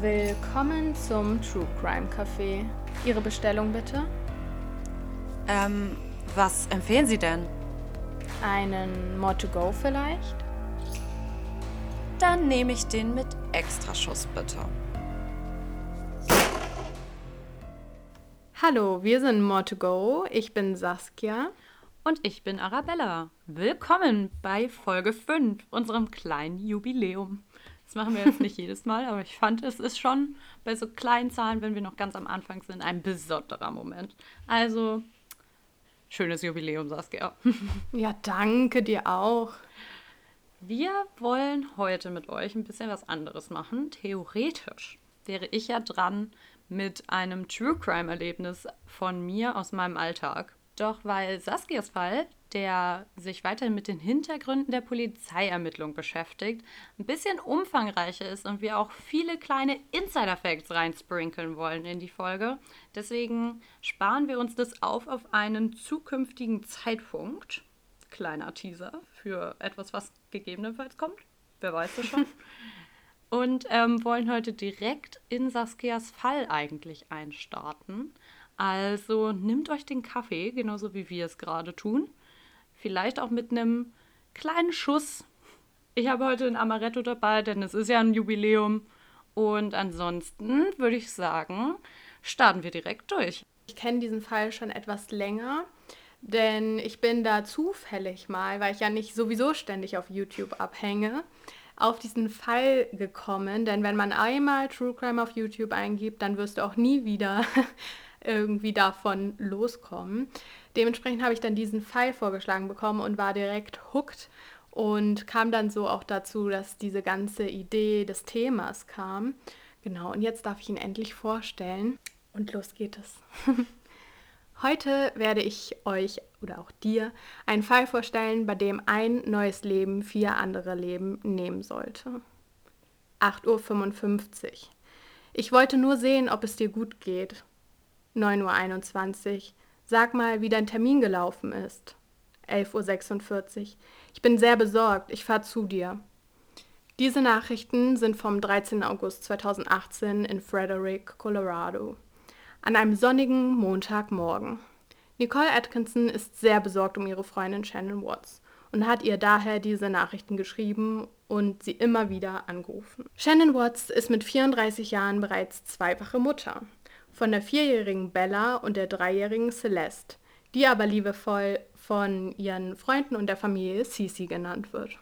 Willkommen zum True Crime Café. Ihre Bestellung bitte? Ähm, was empfehlen Sie denn? Einen More to Go vielleicht? Dann nehme ich den mit Extraschuss bitte. Hallo, wir sind More to Go. Ich bin Saskia. Und ich bin Arabella. Willkommen bei Folge 5, unserem kleinen Jubiläum. Das machen wir jetzt nicht jedes Mal, aber ich fand, es ist schon bei so kleinen Zahlen, wenn wir noch ganz am Anfang sind, ein besonderer Moment. Also, schönes Jubiläum, Saskia. Ja, danke dir auch. Wir wollen heute mit euch ein bisschen was anderes machen. Theoretisch wäre ich ja dran mit einem True Crime-Erlebnis von mir aus meinem Alltag. Doch weil Saskias Fall, der sich weiterhin mit den Hintergründen der Polizeiermittlung beschäftigt, ein bisschen umfangreicher ist und wir auch viele kleine Insider-Facts reinsprinkeln wollen in die Folge. Deswegen sparen wir uns das auf auf einen zukünftigen Zeitpunkt. Kleiner Teaser für etwas, was gegebenenfalls kommt. Wer weiß das schon. und ähm, wollen heute direkt in Saskias Fall eigentlich einstarten. Also nehmt euch den Kaffee, genauso wie wir es gerade tun. Vielleicht auch mit einem kleinen Schuss. Ich habe heute ein Amaretto dabei, denn es ist ja ein Jubiläum. Und ansonsten würde ich sagen, starten wir direkt durch. Ich kenne diesen Fall schon etwas länger, denn ich bin da zufällig mal, weil ich ja nicht sowieso ständig auf YouTube abhänge, auf diesen Fall gekommen. Denn wenn man einmal True Crime auf YouTube eingibt, dann wirst du auch nie wieder irgendwie davon loskommen. Dementsprechend habe ich dann diesen Fall vorgeschlagen bekommen und war direkt hooked und kam dann so auch dazu, dass diese ganze Idee des Themas kam. Genau, und jetzt darf ich ihn endlich vorstellen und los geht es. Heute werde ich euch oder auch dir einen Fall vorstellen, bei dem ein neues Leben vier andere Leben nehmen sollte. 8.55 Uhr. Ich wollte nur sehen, ob es dir gut geht. 9.21 Uhr. Sag mal, wie dein Termin gelaufen ist. 11.46 Uhr. Ich bin sehr besorgt. Ich fahre zu dir. Diese Nachrichten sind vom 13. August 2018 in Frederick, Colorado. An einem sonnigen Montagmorgen. Nicole Atkinson ist sehr besorgt um ihre Freundin Shannon Watts und hat ihr daher diese Nachrichten geschrieben und sie immer wieder angerufen. Shannon Watts ist mit 34 Jahren bereits zweifache Mutter von der vierjährigen Bella und der dreijährigen Celeste, die aber liebevoll von ihren Freunden und der Familie Cece genannt wird.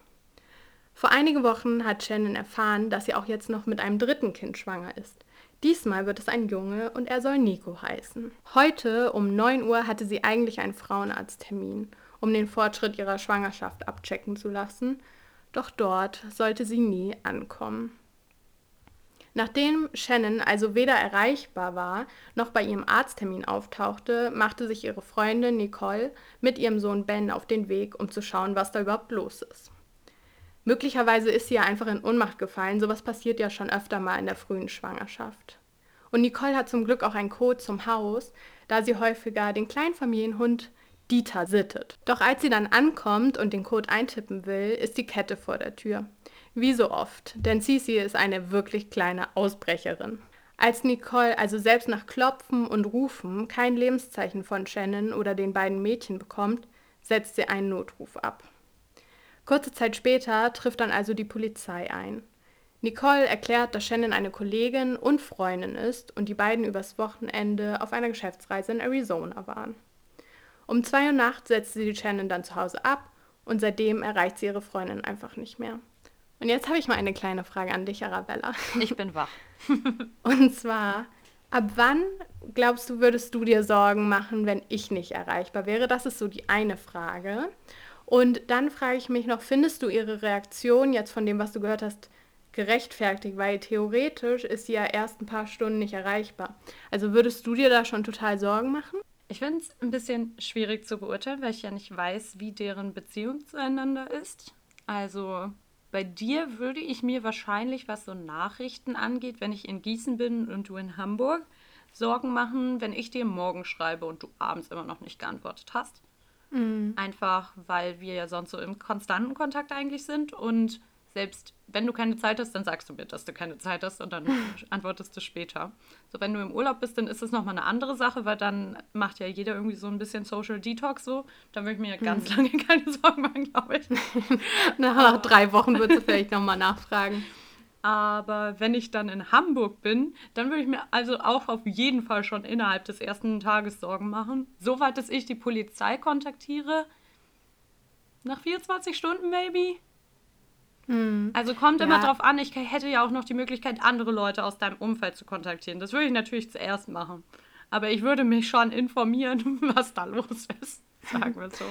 Vor einigen Wochen hat Shannon erfahren, dass sie auch jetzt noch mit einem dritten Kind schwanger ist. Diesmal wird es ein Junge und er soll Nico heißen. Heute um 9 Uhr hatte sie eigentlich einen Frauenarzttermin, um den Fortschritt ihrer Schwangerschaft abchecken zu lassen, doch dort sollte sie nie ankommen. Nachdem Shannon also weder erreichbar war, noch bei ihrem Arzttermin auftauchte, machte sich ihre Freundin Nicole mit ihrem Sohn Ben auf den Weg, um zu schauen, was da überhaupt los ist. Möglicherweise ist sie ja einfach in Ohnmacht gefallen, sowas passiert ja schon öfter mal in der frühen Schwangerschaft. Und Nicole hat zum Glück auch einen Code zum Haus, da sie häufiger den Kleinfamilienhund Dieter sittet. Doch als sie dann ankommt und den Code eintippen will, ist die Kette vor der Tür. Wie so oft, denn Cici ist eine wirklich kleine Ausbrecherin. Als Nicole also selbst nach Klopfen und Rufen kein Lebenszeichen von Shannon oder den beiden Mädchen bekommt, setzt sie einen Notruf ab. Kurze Zeit später trifft dann also die Polizei ein. Nicole erklärt, dass Shannon eine Kollegin und Freundin ist und die beiden übers Wochenende auf einer Geschäftsreise in Arizona waren. Um zwei Uhr nachts setzt sie Shannon dann zu Hause ab und seitdem erreicht sie ihre Freundin einfach nicht mehr. Und jetzt habe ich mal eine kleine Frage an dich, Arabella. Ich bin wach. Und zwar, ab wann glaubst du, würdest du dir Sorgen machen, wenn ich nicht erreichbar wäre? Das ist so die eine Frage. Und dann frage ich mich noch, findest du ihre Reaktion jetzt von dem, was du gehört hast, gerechtfertigt? Weil theoretisch ist sie ja erst ein paar Stunden nicht erreichbar. Also würdest du dir da schon total Sorgen machen? Ich finde es ein bisschen schwierig zu beurteilen, weil ich ja nicht weiß, wie deren Beziehung zueinander ist. Also bei dir würde ich mir wahrscheinlich, was so Nachrichten angeht, wenn ich in Gießen bin und du in Hamburg, Sorgen machen, wenn ich dir morgen schreibe und du abends immer noch nicht geantwortet hast. Mhm. Einfach, weil wir ja sonst so im konstanten Kontakt eigentlich sind und selbst wenn du keine Zeit hast, dann sagst du mir, dass du keine Zeit hast und dann antwortest du später. So, wenn du im Urlaub bist, dann ist es nochmal eine andere Sache, weil dann macht ja jeder irgendwie so ein bisschen Social Detox so. Dann würde ich mir ja ganz hm. lange keine Sorgen machen, glaube ich. nach, nach drei Wochen würdest du vielleicht nochmal nachfragen. Aber wenn ich dann in Hamburg bin, dann würde ich mir also auch auf jeden Fall schon innerhalb des ersten Tages Sorgen machen. Soweit, dass ich die Polizei kontaktiere. Nach 24 Stunden, maybe. Hm. Also kommt ja. immer drauf an, ich hätte ja auch noch die Möglichkeit, andere Leute aus deinem Umfeld zu kontaktieren. Das würde ich natürlich zuerst machen. Aber ich würde mich schon informieren, was da los ist. Sagen wir so.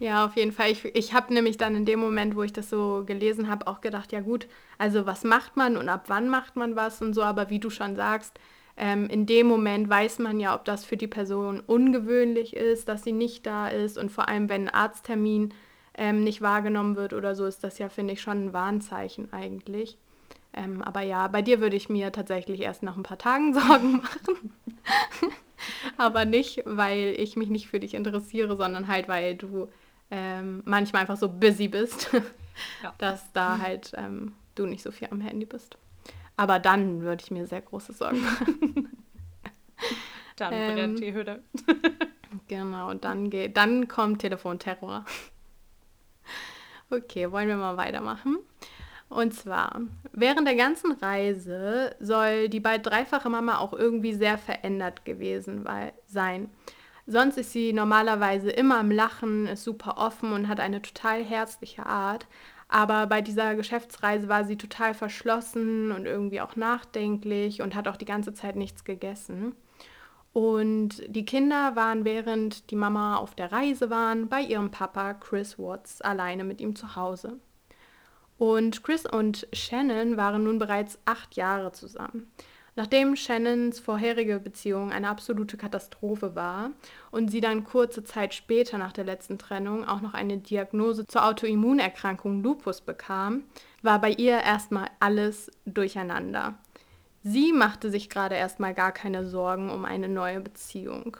Ja, auf jeden Fall. Ich, ich habe nämlich dann in dem Moment, wo ich das so gelesen habe, auch gedacht, ja gut, also was macht man und ab wann macht man was und so. Aber wie du schon sagst, ähm, in dem Moment weiß man ja, ob das für die Person ungewöhnlich ist, dass sie nicht da ist. Und vor allem, wenn ein Arzttermin ähm, nicht wahrgenommen wird oder so, ist das ja, finde ich, schon ein Warnzeichen eigentlich. Ähm, aber ja, bei dir würde ich mir tatsächlich erst nach ein paar Tagen Sorgen machen. aber nicht, weil ich mich nicht für dich interessiere, sondern halt, weil du ähm, manchmal einfach so busy bist, ja. dass da halt ähm, du nicht so viel am Handy bist. Aber dann würde ich mir sehr große Sorgen machen. dann brennt ähm, die Hütte. genau, dann, geht, dann kommt Telefonterror. Okay, wollen wir mal weitermachen. Und zwar, während der ganzen Reise soll die bald dreifache Mama auch irgendwie sehr verändert gewesen sein. Sonst ist sie normalerweise immer am Lachen, ist super offen und hat eine total herzliche Art. Aber bei dieser Geschäftsreise war sie total verschlossen und irgendwie auch nachdenklich und hat auch die ganze Zeit nichts gegessen. Und die Kinder waren, während die Mama auf der Reise waren, bei ihrem Papa Chris Watts alleine mit ihm zu Hause. Und Chris und Shannon waren nun bereits acht Jahre zusammen. Nachdem Shannons vorherige Beziehung eine absolute Katastrophe war und sie dann kurze Zeit später nach der letzten Trennung auch noch eine Diagnose zur Autoimmunerkrankung Lupus bekam, war bei ihr erstmal alles durcheinander. Sie machte sich gerade erstmal gar keine Sorgen um eine neue Beziehung.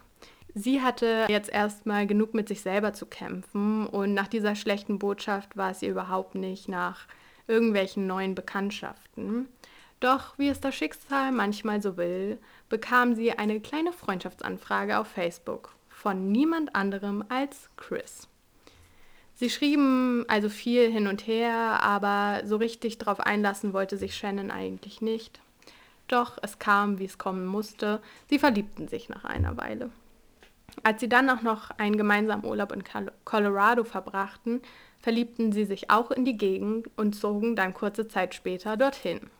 Sie hatte jetzt erstmal genug mit sich selber zu kämpfen und nach dieser schlechten Botschaft war es ihr überhaupt nicht nach irgendwelchen neuen Bekanntschaften. Doch wie es das Schicksal manchmal so will, bekam sie eine kleine Freundschaftsanfrage auf Facebook von niemand anderem als Chris. Sie schrieben also viel hin und her, aber so richtig darauf einlassen wollte sich Shannon eigentlich nicht. Doch es kam, wie es kommen musste. Sie verliebten sich nach einer Weile. Als sie dann auch noch einen gemeinsamen Urlaub in Colorado verbrachten, verliebten sie sich auch in die Gegend und zogen dann kurze Zeit später dorthin.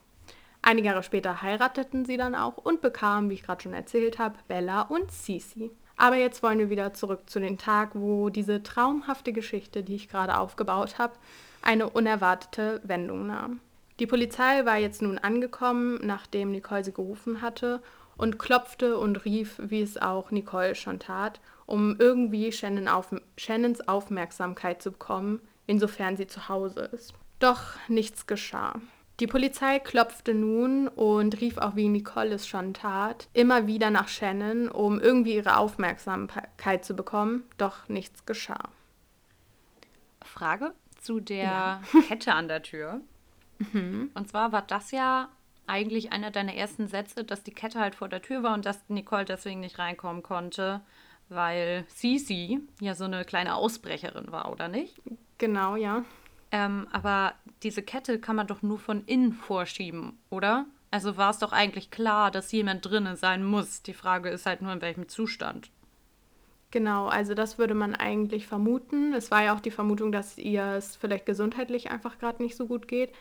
Einige Jahre später heirateten sie dann auch und bekamen, wie ich gerade schon erzählt habe, Bella und Cici. Aber jetzt wollen wir wieder zurück zu dem Tag, wo diese traumhafte Geschichte, die ich gerade aufgebaut habe, eine unerwartete Wendung nahm. Die Polizei war jetzt nun angekommen, nachdem Nicole sie gerufen hatte, und klopfte und rief, wie es auch Nicole schon tat, um irgendwie Shannon auf, Shannons Aufmerksamkeit zu bekommen, insofern sie zu Hause ist. Doch nichts geschah. Die Polizei klopfte nun und rief auch, wie Nicole es schon tat, immer wieder nach Shannon, um irgendwie ihre Aufmerksamkeit zu bekommen, doch nichts geschah. Frage zu der ja. Kette an der Tür. Mhm. Und zwar war das ja eigentlich einer deiner ersten Sätze, dass die Kette halt vor der Tür war und dass Nicole deswegen nicht reinkommen konnte, weil Cici ja so eine kleine Ausbrecherin war, oder nicht? Genau, ja. Ähm, aber diese Kette kann man doch nur von innen vorschieben, oder? Also war es doch eigentlich klar, dass jemand drinnen sein muss. Die Frage ist halt nur, in welchem Zustand. Genau, also das würde man eigentlich vermuten. Es war ja auch die Vermutung, dass ihr es vielleicht gesundheitlich einfach gerade nicht so gut geht.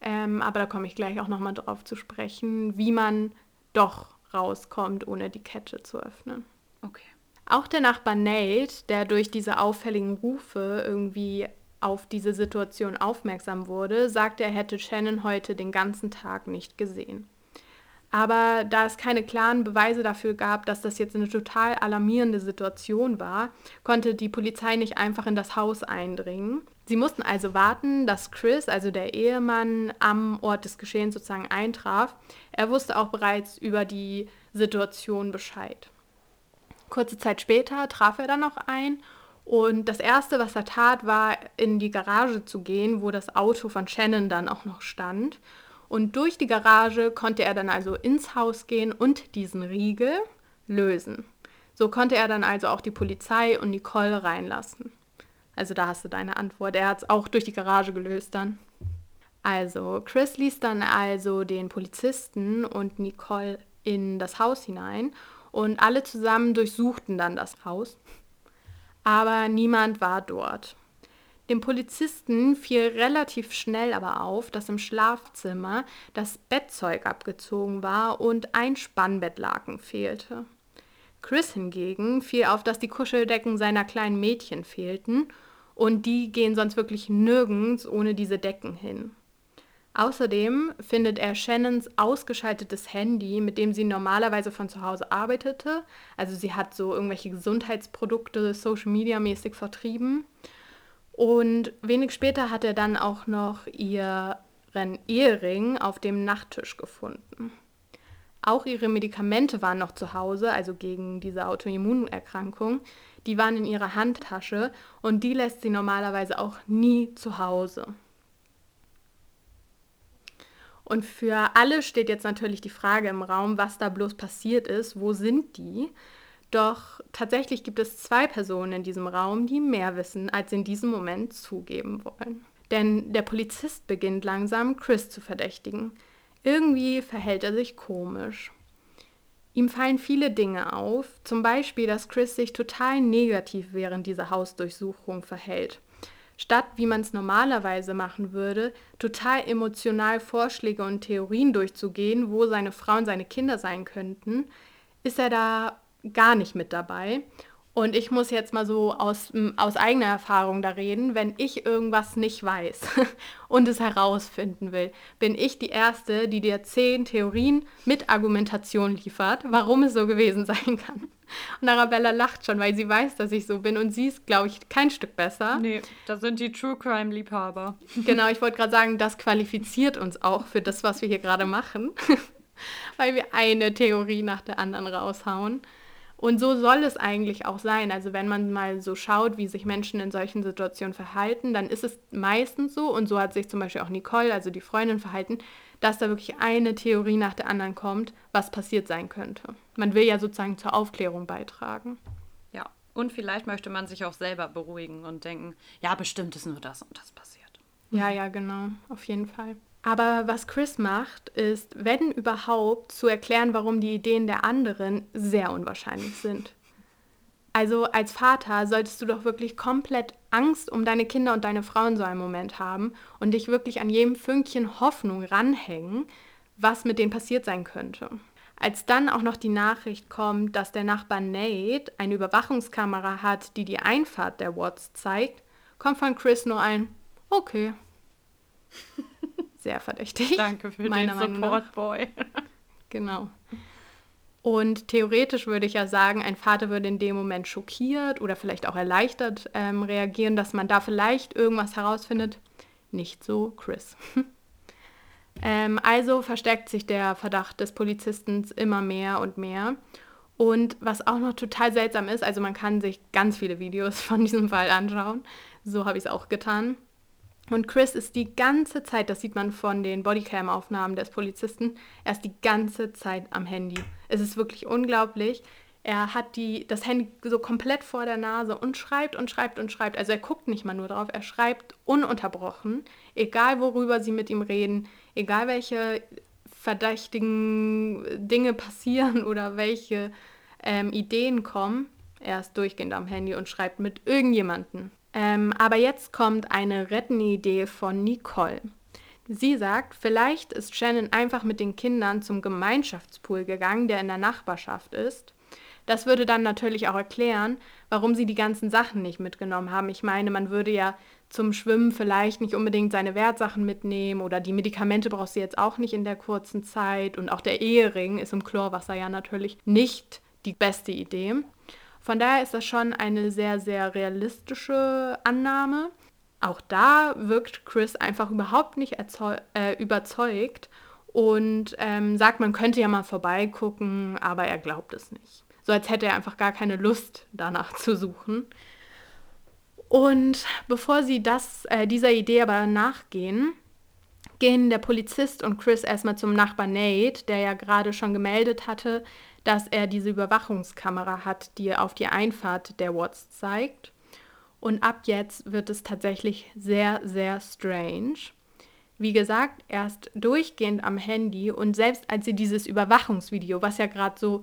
Ähm, aber da komme ich gleich auch nochmal drauf zu sprechen, wie man doch rauskommt, ohne die Kette zu öffnen. Okay. Auch der Nachbar Nate, der durch diese auffälligen Rufe irgendwie auf diese Situation aufmerksam wurde, sagte, er hätte Shannon heute den ganzen Tag nicht gesehen. Aber da es keine klaren Beweise dafür gab, dass das jetzt eine total alarmierende Situation war, konnte die Polizei nicht einfach in das Haus eindringen. Sie mussten also warten, dass Chris, also der Ehemann, am Ort des Geschehens sozusagen eintraf. Er wusste auch bereits über die Situation Bescheid. Kurze Zeit später traf er dann noch ein Und das Erste, was er tat, war in die Garage zu gehen, wo das Auto von Shannon dann auch noch stand. Und durch die Garage konnte er dann also ins Haus gehen und diesen Riegel lösen. So konnte er dann also auch die Polizei und Nicole reinlassen. Also da hast du deine Antwort. Er hat es auch durch die Garage gelöst dann. Also Chris ließ dann also den Polizisten und Nicole in das Haus hinein und alle zusammen durchsuchten dann das Haus aber niemand war dort. Dem Polizisten fiel relativ schnell aber auf, dass im Schlafzimmer das Bettzeug abgezogen war und ein Spannbettlaken fehlte. Chris hingegen fiel auf, dass die Kuscheldecken seiner kleinen Mädchen fehlten und die gehen sonst wirklich nirgends ohne diese Decken hin. Außerdem findet er Shannons ausgeschaltetes Handy, mit dem sie normalerweise von zu Hause arbeitete. Also sie hat so irgendwelche Gesundheitsprodukte Social Media mäßig vertrieben. Und wenig später hat er dann auch noch ihren Ehering auf dem Nachttisch gefunden. Auch ihre Medikamente waren noch zu Hause, also gegen diese Autoimmunerkrankung. Die waren in ihrer Handtasche und die lässt sie normalerweise auch nie zu Hause. Und für alle steht jetzt natürlich die Frage im Raum, was da bloß passiert ist, wo sind die? Doch tatsächlich gibt es zwei Personen in diesem Raum, die mehr wissen, als in diesem Moment zugeben wollen. Denn der Polizist beginnt langsam, Chris zu verdächtigen. Irgendwie verhält er sich komisch. Ihm fallen viele Dinge auf, zum Beispiel, dass Chris sich total negativ während dieser Hausdurchsuchung verhält statt wie man es normalerweise machen würde, total emotional Vorschläge und Theorien durchzugehen, wo seine Frau und seine Kinder sein könnten, ist er da gar nicht mit dabei und ich muss jetzt mal so aus, aus eigener Erfahrung da reden, wenn ich irgendwas nicht weiß und es herausfinden will, bin ich die Erste, die dir zehn Theorien mit Argumentation liefert, warum es so gewesen sein kann. Und Arabella lacht schon, weil sie weiß, dass ich so bin und sie ist, glaube ich, kein Stück besser. Nee, da sind die True Crime-Liebhaber. Genau, ich wollte gerade sagen, das qualifiziert uns auch für das, was wir hier gerade machen, weil wir eine Theorie nach der anderen raushauen. Und so soll es eigentlich auch sein. Also wenn man mal so schaut, wie sich Menschen in solchen Situationen verhalten, dann ist es meistens so, und so hat sich zum Beispiel auch Nicole, also die Freundin, verhalten, dass da wirklich eine Theorie nach der anderen kommt, was passiert sein könnte. Man will ja sozusagen zur Aufklärung beitragen. Ja, und vielleicht möchte man sich auch selber beruhigen und denken, ja, bestimmt ist nur das und das passiert. Ja, ja, genau, auf jeden Fall. Aber was Chris macht, ist, wenn überhaupt, zu erklären, warum die Ideen der anderen sehr unwahrscheinlich sind. Also als Vater solltest du doch wirklich komplett Angst um deine Kinder und deine Frau in so einem Moment haben und dich wirklich an jedem Fünkchen Hoffnung ranhängen, was mit denen passiert sein könnte. Als dann auch noch die Nachricht kommt, dass der Nachbar Nate eine Überwachungskamera hat, die die Einfahrt der Watts zeigt, kommt von Chris nur ein Okay sehr verdächtig. Danke für den Support Boy. genau. Und theoretisch würde ich ja sagen, ein Vater würde in dem Moment schockiert oder vielleicht auch erleichtert ähm, reagieren, dass man da vielleicht irgendwas herausfindet. Nicht so Chris. ähm, also verstärkt sich der Verdacht des Polizisten immer mehr und mehr. Und was auch noch total seltsam ist, also man kann sich ganz viele Videos von diesem Fall anschauen. So habe ich es auch getan. Und Chris ist die ganze Zeit, das sieht man von den Bodycam-Aufnahmen des Polizisten, er ist die ganze Zeit am Handy. Es ist wirklich unglaublich. Er hat die, das Handy so komplett vor der Nase und schreibt und schreibt und schreibt. Also er guckt nicht mal nur drauf, er schreibt ununterbrochen, egal worüber sie mit ihm reden, egal welche verdächtigen Dinge passieren oder welche ähm, Ideen kommen. Er ist durchgehend am Handy und schreibt mit irgendjemandem. Ähm, aber jetzt kommt eine rettende Idee von Nicole. Sie sagt, vielleicht ist Shannon einfach mit den Kindern zum Gemeinschaftspool gegangen, der in der Nachbarschaft ist. Das würde dann natürlich auch erklären, warum sie die ganzen Sachen nicht mitgenommen haben. Ich meine, man würde ja zum Schwimmen vielleicht nicht unbedingt seine Wertsachen mitnehmen oder die Medikamente braucht sie jetzt auch nicht in der kurzen Zeit und auch der Ehering ist im Chlorwasser ja natürlich nicht die beste Idee. Von daher ist das schon eine sehr, sehr realistische Annahme. Auch da wirkt Chris einfach überhaupt nicht äh, überzeugt und ähm, sagt, man könnte ja mal vorbeigucken, aber er glaubt es nicht. So als hätte er einfach gar keine Lust danach zu suchen. Und bevor sie das, äh, dieser Idee aber nachgehen, gehen der Polizist und Chris erstmal zum Nachbar Nate, der ja gerade schon gemeldet hatte, dass er diese Überwachungskamera hat, die auf die Einfahrt der Watts zeigt. Und ab jetzt wird es tatsächlich sehr, sehr strange. Wie gesagt, erst durchgehend am Handy und selbst als sie dieses Überwachungsvideo, was ja gerade so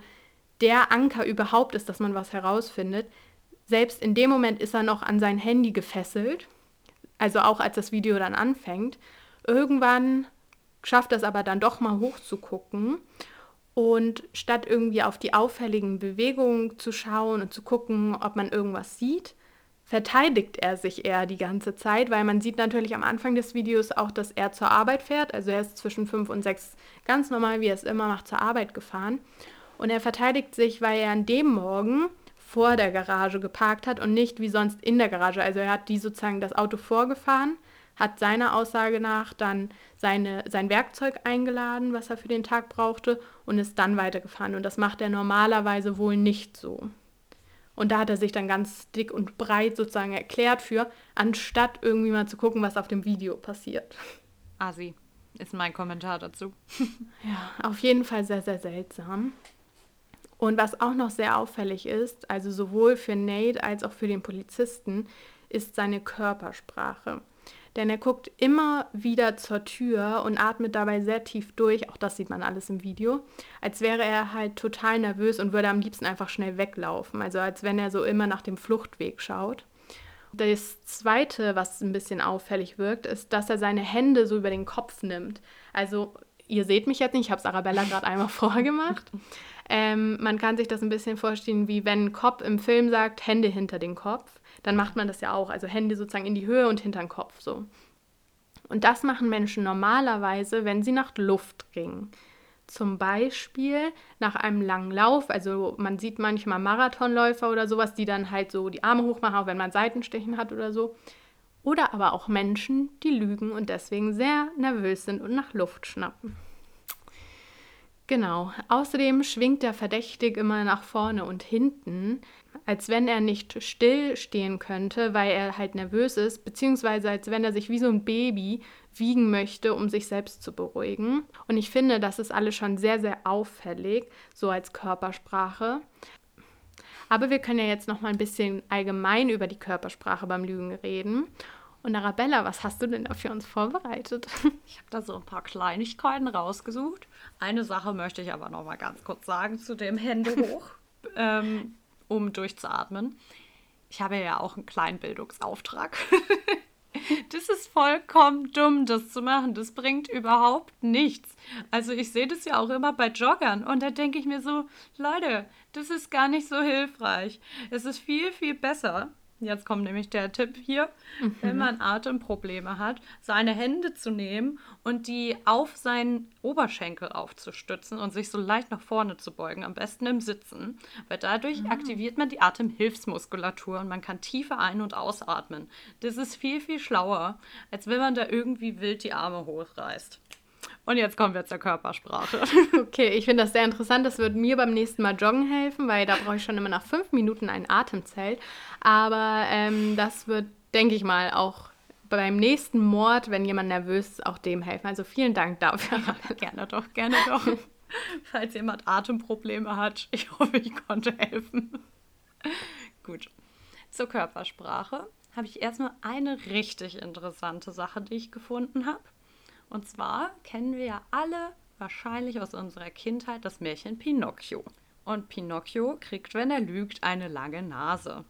der Anker überhaupt ist, dass man was herausfindet, selbst in dem Moment ist er noch an sein Handy gefesselt, also auch als das Video dann anfängt. Irgendwann schafft es aber dann doch mal hochzugucken und statt irgendwie auf die auffälligen Bewegungen zu schauen und zu gucken, ob man irgendwas sieht, verteidigt er sich eher die ganze Zeit, weil man sieht natürlich am Anfang des Videos auch, dass er zur Arbeit fährt. Also er ist zwischen fünf und sechs ganz normal, wie er es immer macht, zur Arbeit gefahren. Und er verteidigt sich, weil er an dem Morgen vor der Garage geparkt hat und nicht wie sonst in der Garage. Also er hat die sozusagen das Auto vorgefahren, hat seiner Aussage nach dann seine, sein Werkzeug eingeladen, was er für den Tag brauchte, und ist dann weitergefahren. Und das macht er normalerweise wohl nicht so. Und da hat er sich dann ganz dick und breit sozusagen erklärt für, anstatt irgendwie mal zu gucken, was auf dem Video passiert. Asi ist mein Kommentar dazu. ja, auf jeden Fall sehr, sehr seltsam. Und was auch noch sehr auffällig ist, also sowohl für Nate als auch für den Polizisten, ist seine Körpersprache. Denn er guckt immer wieder zur Tür und atmet dabei sehr tief durch, auch das sieht man alles im Video, als wäre er halt total nervös und würde am liebsten einfach schnell weglaufen, also als wenn er so immer nach dem Fluchtweg schaut. Das Zweite, was ein bisschen auffällig wirkt, ist, dass er seine Hände so über den Kopf nimmt. Also ihr seht mich jetzt nicht, ich habe es Arabella gerade einmal vorgemacht. Ähm, man kann sich das ein bisschen vorstellen, wie wenn ein Cop im Film sagt, Hände hinter den Kopf dann macht man das ja auch. Also Hände sozusagen in die Höhe und hinter den Kopf so. Und das machen Menschen normalerweise, wenn sie nach Luft ringen. Zum Beispiel nach einem langen Lauf, also man sieht manchmal Marathonläufer oder sowas, die dann halt so die Arme hochmachen, auch wenn man Seitenstechen hat oder so. Oder aber auch Menschen, die lügen und deswegen sehr nervös sind und nach Luft schnappen. Genau. Außerdem schwingt der Verdächtig immer nach vorne und hinten, als wenn er nicht still stehen könnte, weil er halt nervös ist, beziehungsweise als wenn er sich wie so ein Baby wiegen möchte, um sich selbst zu beruhigen. Und ich finde, das ist alles schon sehr, sehr auffällig, so als Körpersprache. Aber wir können ja jetzt noch mal ein bisschen allgemein über die Körpersprache beim Lügen reden. Und Arabella, was hast du denn da für uns vorbereitet? Ich habe da so ein paar Kleinigkeiten rausgesucht. Eine Sache möchte ich aber noch mal ganz kurz sagen zu dem Hände hoch, ähm, um durchzuatmen. Ich habe ja auch einen kleinen Bildungsauftrag. das ist vollkommen dumm, das zu machen. Das bringt überhaupt nichts. Also ich sehe das ja auch immer bei Joggern und da denke ich mir so, Leute, das ist gar nicht so hilfreich. Es ist viel, viel besser, Jetzt kommt nämlich der Tipp hier, mhm. wenn man Atemprobleme hat, seine Hände zu nehmen und die auf seinen Oberschenkel aufzustützen und sich so leicht nach vorne zu beugen, am besten im Sitzen, weil dadurch mhm. aktiviert man die Atemhilfsmuskulatur und man kann tiefer ein- und ausatmen. Das ist viel, viel schlauer, als wenn man da irgendwie wild die Arme hochreißt. Und jetzt kommen wir zur Körpersprache. Okay, ich finde das sehr interessant. Das wird mir beim nächsten Mal joggen helfen, weil da brauche ich schon immer nach fünf Minuten ein Atemzelt. Aber ähm, das wird, denke ich mal, auch beim nächsten Mord, wenn jemand nervös ist, auch dem helfen. Also vielen Dank dafür. Ja, gerne doch, gerne doch. Falls jemand Atemprobleme hat, ich hoffe, ich konnte helfen. Gut. Zur Körpersprache habe ich erstmal eine richtig interessante Sache, die ich gefunden habe. Und zwar kennen wir ja alle wahrscheinlich aus unserer Kindheit das Märchen Pinocchio. Und Pinocchio kriegt, wenn er lügt, eine lange Nase.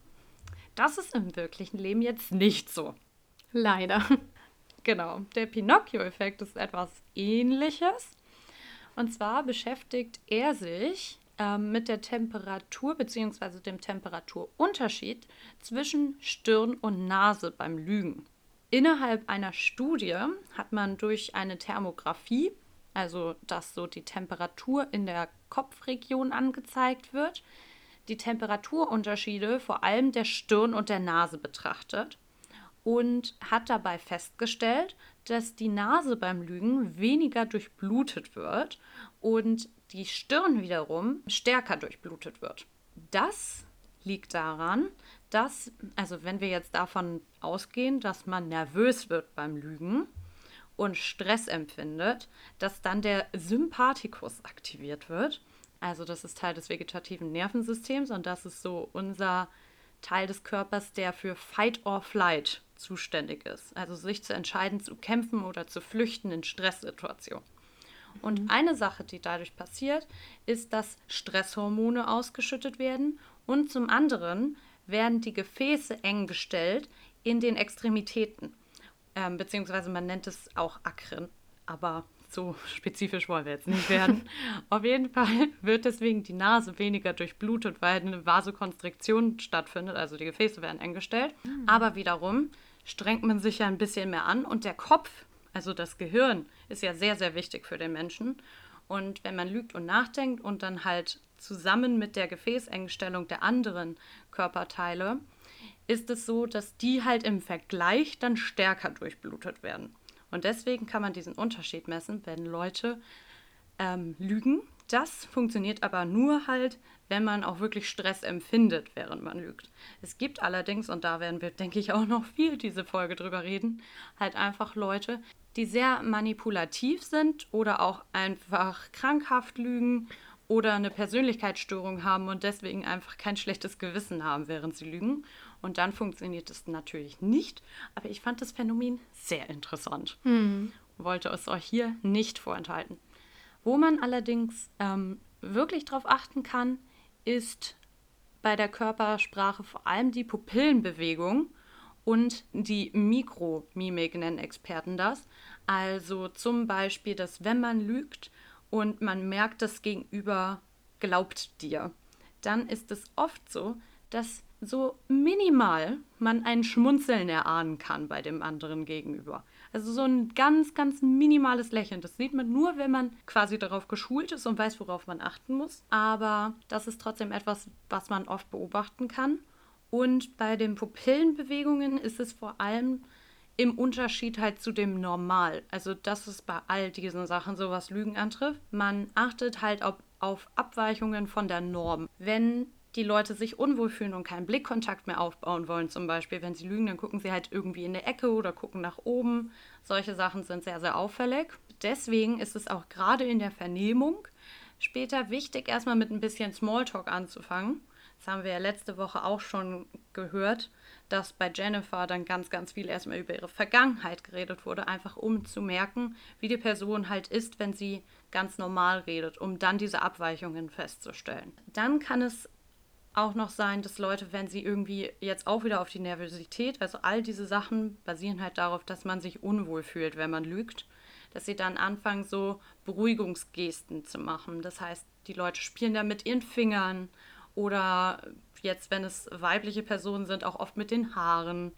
Das ist im wirklichen Leben jetzt nicht so. Leider. Genau, der Pinocchio-Effekt ist etwas ähnliches. Und zwar beschäftigt er sich ähm, mit der Temperatur bzw. dem Temperaturunterschied zwischen Stirn und Nase beim Lügen. Innerhalb einer Studie hat man durch eine Thermographie, also dass so die Temperatur in der Kopfregion angezeigt wird, die Temperaturunterschiede vor allem der Stirn und der Nase betrachtet und hat dabei festgestellt, dass die Nase beim Lügen weniger durchblutet wird und die Stirn wiederum stärker durchblutet wird. Das liegt daran, dass, also wenn wir jetzt davon ausgehen, dass man nervös wird beim Lügen und Stress empfindet, dass dann der Sympathikus aktiviert wird. Also das ist Teil des vegetativen Nervensystems und das ist so unser Teil des Körpers, der für Fight or Flight zuständig ist. Also sich zu entscheiden, zu kämpfen oder zu flüchten in Stresssituationen. Und mhm. eine Sache, die dadurch passiert, ist, dass Stresshormone ausgeschüttet werden und zum anderen werden die Gefäße eng gestellt in den Extremitäten. Ähm, beziehungsweise man nennt es auch Akren, aber so spezifisch wollen wir jetzt nicht werden. Auf jeden Fall wird deswegen die Nase weniger durchblutet, weil eine Vasokonstriktion stattfindet, also die Gefäße werden eng gestellt. Mhm. Aber wiederum strengt man sich ja ein bisschen mehr an und der Kopf, also das Gehirn, ist ja sehr, sehr wichtig für den Menschen. Und wenn man lügt und nachdenkt und dann halt zusammen mit der Gefäßengstellung der anderen Körperteile, ist es so, dass die halt im Vergleich dann stärker durchblutet werden. Und deswegen kann man diesen Unterschied messen, wenn Leute ähm, lügen. Das funktioniert aber nur halt, wenn man auch wirklich Stress empfindet, während man lügt. Es gibt allerdings, und da werden wir, denke ich, auch noch viel diese Folge drüber reden, halt einfach Leute, die sehr manipulativ sind oder auch einfach krankhaft lügen oder eine Persönlichkeitsstörung haben und deswegen einfach kein schlechtes Gewissen haben, während sie lügen. Und dann funktioniert es natürlich nicht. Aber ich fand das Phänomen sehr interessant. Hm. Wollte es euch hier nicht vorenthalten. Wo man allerdings ähm, wirklich darauf achten kann, ist bei der Körpersprache vor allem die Pupillenbewegung und die Mikromimik nennen Experten das. Also zum Beispiel, dass wenn man lügt und man merkt, das Gegenüber glaubt dir, dann ist es oft so, dass so minimal man ein Schmunzeln erahnen kann bei dem anderen gegenüber. Also so ein ganz, ganz minimales Lächeln. Das sieht man nur, wenn man quasi darauf geschult ist und weiß, worauf man achten muss. Aber das ist trotzdem etwas, was man oft beobachten kann. Und bei den Pupillenbewegungen ist es vor allem im Unterschied halt zu dem Normal. Also das ist bei all diesen Sachen so, was Lügen antrifft. Man achtet halt auf, auf Abweichungen von der Norm. Wenn die Leute sich unwohl fühlen und keinen Blickkontakt mehr aufbauen wollen, zum Beispiel, wenn sie lügen, dann gucken sie halt irgendwie in der Ecke oder gucken nach oben. Solche Sachen sind sehr, sehr auffällig. Deswegen ist es auch gerade in der Vernehmung später wichtig, erstmal mit ein bisschen Smalltalk anzufangen. Das haben wir ja letzte Woche auch schon gehört, dass bei Jennifer dann ganz, ganz viel erstmal über ihre Vergangenheit geredet wurde, einfach um zu merken, wie die Person halt ist, wenn sie ganz normal redet, um dann diese Abweichungen festzustellen. Dann kann es auch noch sein, dass Leute, wenn sie irgendwie jetzt auch wieder auf die Nervosität, also all diese Sachen basieren halt darauf, dass man sich unwohl fühlt, wenn man lügt, dass sie dann anfangen, so Beruhigungsgesten zu machen. Das heißt, die Leute spielen da mit ihren Fingern oder jetzt, wenn es weibliche Personen sind, auch oft mit den Haaren.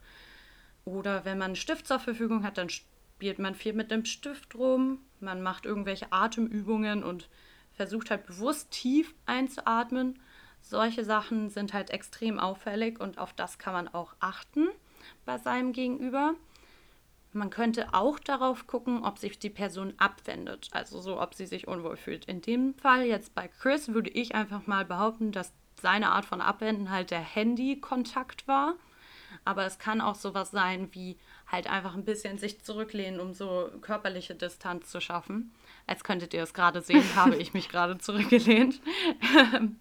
Oder wenn man einen Stift zur Verfügung hat, dann spielt man viel mit dem Stift rum. Man macht irgendwelche Atemübungen und versucht halt bewusst tief einzuatmen solche Sachen sind halt extrem auffällig und auf das kann man auch achten bei seinem Gegenüber. Man könnte auch darauf gucken, ob sich die Person abwendet, also so, ob sie sich unwohl fühlt. In dem Fall jetzt bei Chris würde ich einfach mal behaupten, dass seine Art von Abwenden halt der Handykontakt war. Aber es kann auch sowas sein wie halt einfach ein bisschen sich zurücklehnen, um so körperliche Distanz zu schaffen. Als könntet ihr es gerade sehen, habe ich mich gerade zurückgelehnt.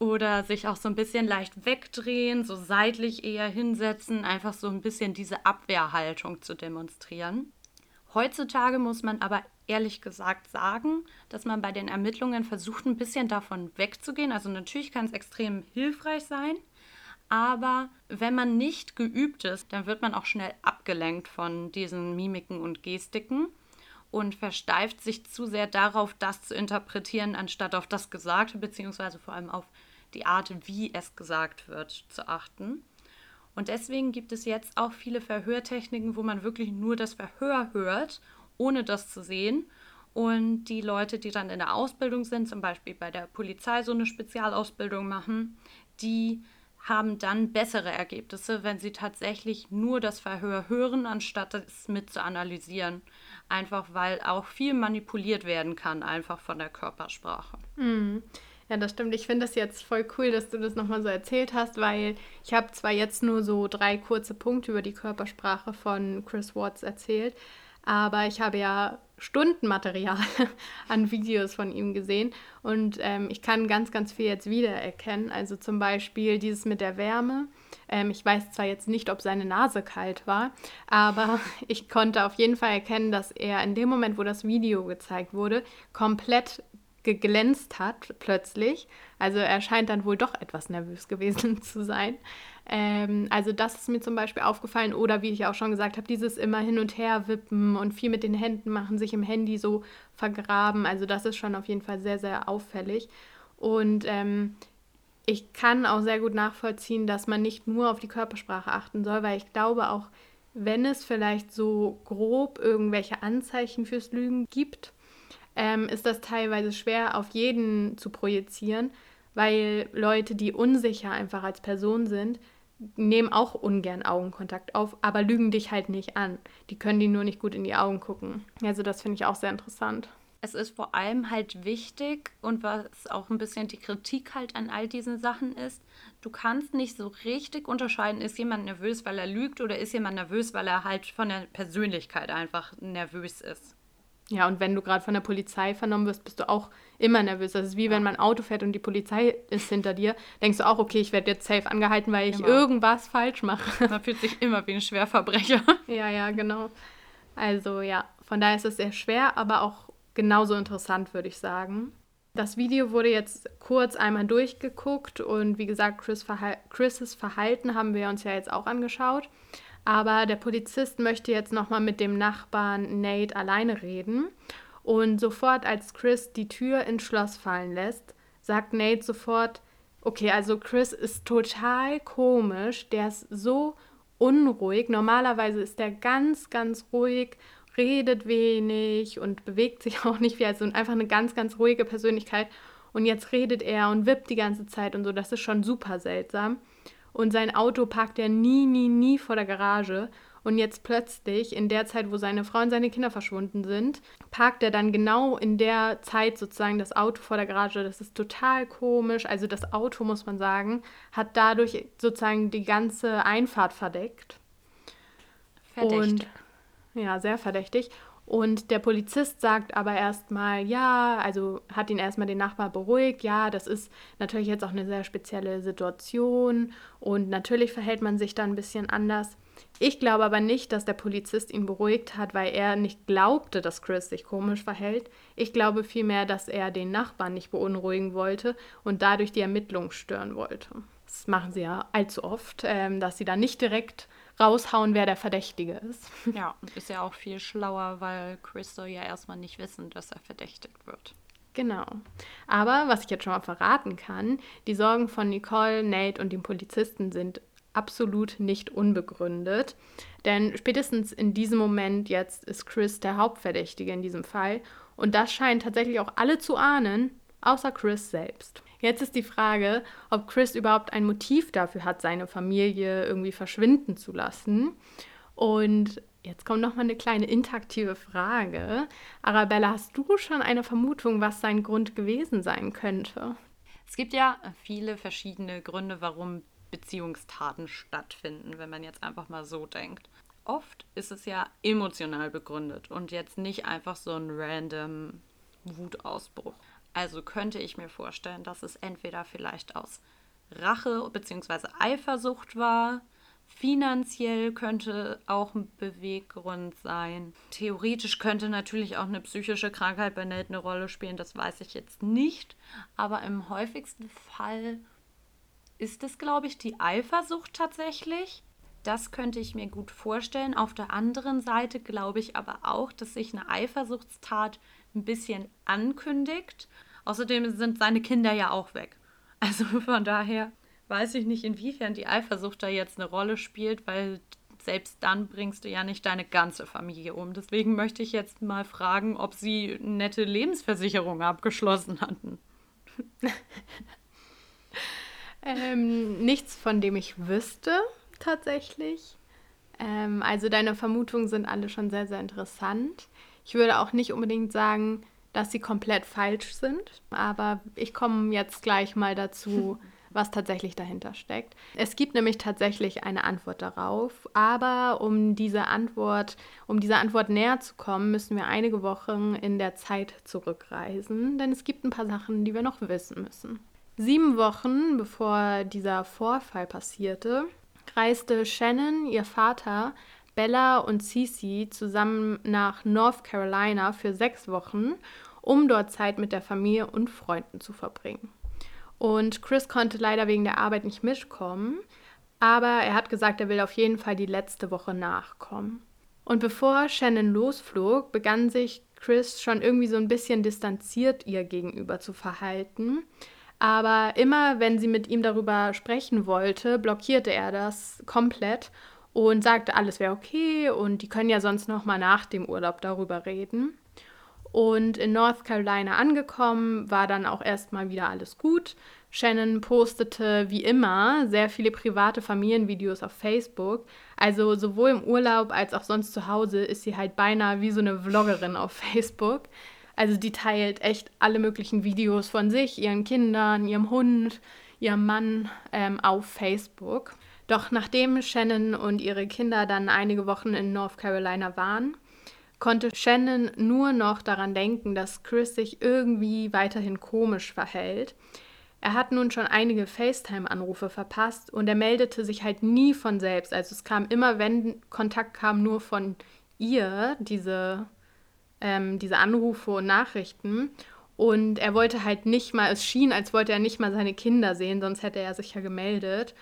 Oder sich auch so ein bisschen leicht wegdrehen, so seitlich eher hinsetzen, einfach so ein bisschen diese Abwehrhaltung zu demonstrieren. Heutzutage muss man aber ehrlich gesagt sagen, dass man bei den Ermittlungen versucht, ein bisschen davon wegzugehen. Also natürlich kann es extrem hilfreich sein, aber wenn man nicht geübt ist, dann wird man auch schnell abgelenkt von diesen Mimiken und Gestiken und versteift sich zu sehr darauf, das zu interpretieren, anstatt auf das Gesagte, beziehungsweise vor allem auf die Art, wie es gesagt wird, zu achten. Und deswegen gibt es jetzt auch viele Verhörtechniken, wo man wirklich nur das Verhör hört, ohne das zu sehen. Und die Leute, die dann in der Ausbildung sind, zum Beispiel bei der Polizei so eine Spezialausbildung machen, die haben dann bessere Ergebnisse, wenn sie tatsächlich nur das Verhör hören, anstatt es mit zu analysieren. Einfach weil auch viel manipuliert werden kann, einfach von der Körpersprache. Mhm. Ja, das stimmt. Ich finde das jetzt voll cool, dass du das nochmal so erzählt hast, weil ich habe zwar jetzt nur so drei kurze Punkte über die Körpersprache von Chris Watts erzählt, aber ich habe ja Stundenmaterial an Videos von ihm gesehen und ähm, ich kann ganz, ganz viel jetzt wiedererkennen. Also zum Beispiel dieses mit der Wärme. Ähm, ich weiß zwar jetzt nicht, ob seine Nase kalt war, aber ich konnte auf jeden Fall erkennen, dass er in dem Moment, wo das Video gezeigt wurde, komplett geglänzt hat plötzlich. Also er scheint dann wohl doch etwas nervös gewesen zu sein. Ähm, also das ist mir zum Beispiel aufgefallen. Oder wie ich auch schon gesagt habe, dieses immer hin und her wippen und viel mit den Händen machen, sich im Handy so vergraben. Also das ist schon auf jeden Fall sehr, sehr auffällig. Und ähm, ich kann auch sehr gut nachvollziehen, dass man nicht nur auf die Körpersprache achten soll, weil ich glaube auch, wenn es vielleicht so grob irgendwelche Anzeichen fürs Lügen gibt, ähm, ist das teilweise schwer auf jeden zu projizieren, weil Leute, die unsicher einfach als Person sind, nehmen auch ungern Augenkontakt auf, aber lügen dich halt nicht an. Die können die nur nicht gut in die Augen gucken. Also das finde ich auch sehr interessant. Es ist vor allem halt wichtig und was auch ein bisschen die Kritik halt an all diesen Sachen ist, du kannst nicht so richtig unterscheiden, ist jemand nervös, weil er lügt oder ist jemand nervös, weil er halt von der Persönlichkeit einfach nervös ist. Ja, und wenn du gerade von der Polizei vernommen wirst, bist du auch immer nervös. Das ist wie wenn man Auto fährt und die Polizei ist hinter dir. Denkst du auch, okay, ich werde jetzt safe angehalten, weil ich immer. irgendwas falsch mache. Man fühlt sich immer wie ein Schwerverbrecher. Ja, ja, genau. Also ja, von daher ist es sehr schwer, aber auch genauso interessant, würde ich sagen. Das Video wurde jetzt kurz einmal durchgeguckt und wie gesagt, Chris Verhal Chris' Verhalten haben wir uns ja jetzt auch angeschaut. Aber der Polizist möchte jetzt nochmal mit dem Nachbarn Nate alleine reden. Und sofort, als Chris die Tür ins Schloss fallen lässt, sagt Nate sofort, okay, also Chris ist total komisch, der ist so unruhig. Normalerweise ist er ganz, ganz ruhig, redet wenig und bewegt sich auch nicht wie also einfach eine ganz, ganz ruhige Persönlichkeit. Und jetzt redet er und wippt die ganze Zeit und so. Das ist schon super seltsam. Und sein Auto parkt er nie, nie, nie vor der Garage. Und jetzt plötzlich, in der Zeit, wo seine Frau und seine Kinder verschwunden sind, parkt er dann genau in der Zeit sozusagen das Auto vor der Garage. Das ist total komisch. Also das Auto, muss man sagen, hat dadurch sozusagen die ganze Einfahrt verdeckt. Verdächtig. Und, ja, sehr verdächtig. Und der Polizist sagt aber erstmal, ja, also hat ihn erstmal den Nachbar beruhigt, ja, das ist natürlich jetzt auch eine sehr spezielle Situation und natürlich verhält man sich da ein bisschen anders. Ich glaube aber nicht, dass der Polizist ihn beruhigt hat, weil er nicht glaubte, dass Chris sich komisch verhält. Ich glaube vielmehr, dass er den Nachbarn nicht beunruhigen wollte und dadurch die Ermittlungen stören wollte. Das machen sie ja allzu oft, ähm, dass sie dann nicht direkt raushauen, wer der Verdächtige ist. Ja, und ist ja auch viel schlauer, weil Chris soll ja erstmal nicht wissen, dass er verdächtigt wird. Genau. Aber was ich jetzt schon mal verraten kann, die Sorgen von Nicole, Nate und dem Polizisten sind absolut nicht unbegründet. Denn spätestens in diesem Moment jetzt ist Chris der Hauptverdächtige in diesem Fall. Und das scheinen tatsächlich auch alle zu ahnen, außer Chris selbst. Jetzt ist die Frage, ob Chris überhaupt ein Motiv dafür hat, seine Familie irgendwie verschwinden zu lassen. Und jetzt kommt noch mal eine kleine interaktive Frage. Arabella, hast du schon eine Vermutung, was sein Grund gewesen sein könnte? Es gibt ja viele verschiedene Gründe, warum Beziehungstaten stattfinden, wenn man jetzt einfach mal so denkt. Oft ist es ja emotional begründet und jetzt nicht einfach so ein random Wutausbruch. Also könnte ich mir vorstellen, dass es entweder vielleicht aus Rache bzw. Eifersucht war. Finanziell könnte auch ein Beweggrund sein. Theoretisch könnte natürlich auch eine psychische Krankheit bei Nate eine Rolle spielen, das weiß ich jetzt nicht. Aber im häufigsten Fall ist es, glaube ich, die Eifersucht tatsächlich. Das könnte ich mir gut vorstellen. Auf der anderen Seite glaube ich aber auch, dass sich eine Eifersuchtstat ein bisschen ankündigt. Außerdem sind seine Kinder ja auch weg. Also von daher weiß ich nicht, inwiefern die Eifersucht da jetzt eine Rolle spielt, weil selbst dann bringst du ja nicht deine ganze Familie um. Deswegen möchte ich jetzt mal fragen, ob sie nette Lebensversicherung abgeschlossen hatten. ähm, nichts, von dem ich wüsste, tatsächlich. Ähm, also deine Vermutungen sind alle schon sehr, sehr interessant. Ich würde auch nicht unbedingt sagen, dass sie komplett falsch sind. Aber ich komme jetzt gleich mal dazu, was tatsächlich dahinter steckt. Es gibt nämlich tatsächlich eine Antwort darauf, aber um diese Antwort, um dieser Antwort näher zu kommen, müssen wir einige Wochen in der Zeit zurückreisen, denn es gibt ein paar Sachen, die wir noch wissen müssen. Sieben Wochen bevor dieser Vorfall passierte, reiste Shannon, ihr Vater, Bella und Cece zusammen nach North Carolina für sechs Wochen, um dort Zeit mit der Familie und Freunden zu verbringen. Und Chris konnte leider wegen der Arbeit nicht mitkommen, aber er hat gesagt, er will auf jeden Fall die letzte Woche nachkommen. Und bevor Shannon losflog, begann sich Chris schon irgendwie so ein bisschen distanziert ihr gegenüber zu verhalten. Aber immer, wenn sie mit ihm darüber sprechen wollte, blockierte er das komplett und sagte, alles wäre okay und die können ja sonst noch mal nach dem Urlaub darüber reden. Und in North Carolina angekommen, war dann auch erstmal wieder alles gut. Shannon postete wie immer sehr viele private Familienvideos auf Facebook. Also sowohl im Urlaub als auch sonst zu Hause ist sie halt beinahe wie so eine Vloggerin auf Facebook. Also die teilt echt alle möglichen Videos von sich, ihren Kindern, ihrem Hund, ihrem Mann ähm, auf Facebook. Doch nachdem Shannon und ihre Kinder dann einige Wochen in North Carolina waren, konnte Shannon nur noch daran denken, dass Chris sich irgendwie weiterhin komisch verhält. Er hat nun schon einige FaceTime-Anrufe verpasst und er meldete sich halt nie von selbst. Also es kam immer, wenn Kontakt kam, nur von ihr, diese, ähm, diese Anrufe und Nachrichten. Und er wollte halt nicht mal, es schien, als wollte er nicht mal seine Kinder sehen, sonst hätte er sich ja gemeldet.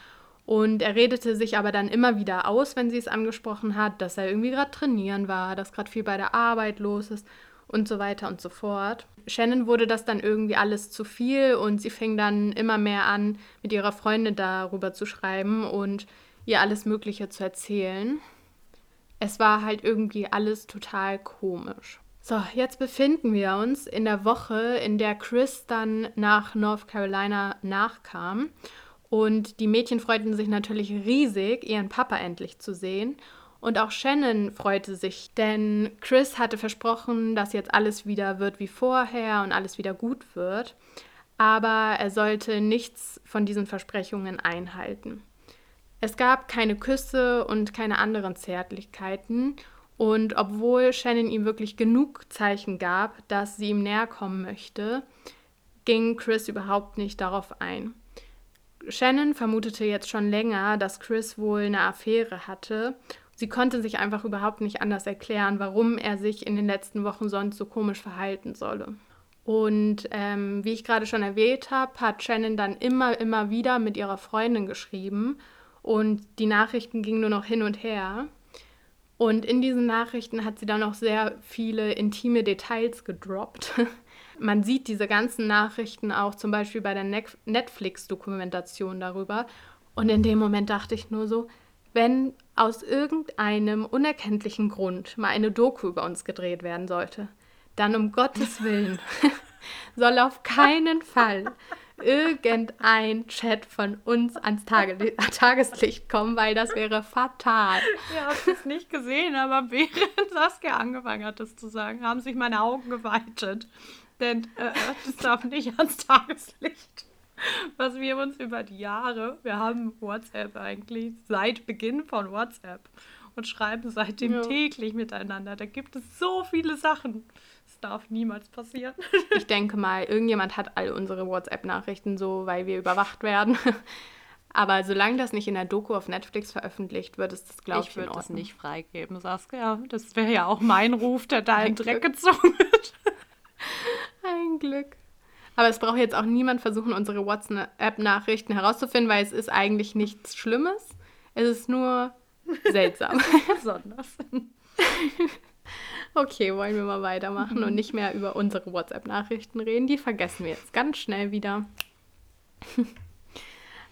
Und er redete sich aber dann immer wieder aus, wenn sie es angesprochen hat, dass er irgendwie gerade trainieren war, dass gerade viel bei der Arbeit los ist und so weiter und so fort. Shannon wurde das dann irgendwie alles zu viel und sie fing dann immer mehr an, mit ihrer Freundin darüber zu schreiben und ihr alles Mögliche zu erzählen. Es war halt irgendwie alles total komisch. So, jetzt befinden wir uns in der Woche, in der Chris dann nach North Carolina nachkam. Und die Mädchen freuten sich natürlich riesig, ihren Papa endlich zu sehen. Und auch Shannon freute sich, denn Chris hatte versprochen, dass jetzt alles wieder wird wie vorher und alles wieder gut wird. Aber er sollte nichts von diesen Versprechungen einhalten. Es gab keine Küsse und keine anderen Zärtlichkeiten. Und obwohl Shannon ihm wirklich genug Zeichen gab, dass sie ihm näher kommen möchte, ging Chris überhaupt nicht darauf ein. Shannon vermutete jetzt schon länger, dass Chris wohl eine Affäre hatte. Sie konnte sich einfach überhaupt nicht anders erklären, warum er sich in den letzten Wochen sonst so komisch verhalten solle. Und ähm, wie ich gerade schon erwähnt habe, hat Shannon dann immer, immer wieder mit ihrer Freundin geschrieben und die Nachrichten gingen nur noch hin und her. Und in diesen Nachrichten hat sie dann noch sehr viele intime Details gedroppt. Man sieht diese ganzen Nachrichten auch zum Beispiel bei der Netflix-Dokumentation darüber. Und in dem Moment dachte ich nur so, wenn aus irgendeinem unerkenntlichen Grund mal eine Doku über uns gedreht werden sollte, dann um Gottes Willen soll auf keinen Fall irgendein Chat von uns ans Tage Tageslicht kommen, weil das wäre fatal. Ja, habt es nicht gesehen, aber während Saskia angefangen hat, das zu sagen, haben sich meine Augen geweitet. Denn äh, das darf nicht ans Tageslicht. Was wir uns über die Jahre, wir haben WhatsApp eigentlich seit Beginn von WhatsApp und schreiben seitdem ja. täglich miteinander. Da gibt es so viele Sachen darf niemals passieren. ich denke mal, irgendjemand hat all unsere WhatsApp-Nachrichten so, weil wir überwacht werden. Aber solange das nicht in der Doku auf Netflix veröffentlicht wird, ist das, glaube ich, ich würde das nicht freigeben, Saskia. Das wäre ja auch mein Ruf, der da in Dreck gezogen wird. Ein Glück. Aber es braucht jetzt auch niemand versuchen, unsere WhatsApp-Nachrichten herauszufinden, weil es ist eigentlich nichts Schlimmes. Es ist nur seltsam. Besonders. Okay, wollen wir mal weitermachen und nicht mehr über unsere WhatsApp-Nachrichten reden. Die vergessen wir jetzt ganz schnell wieder.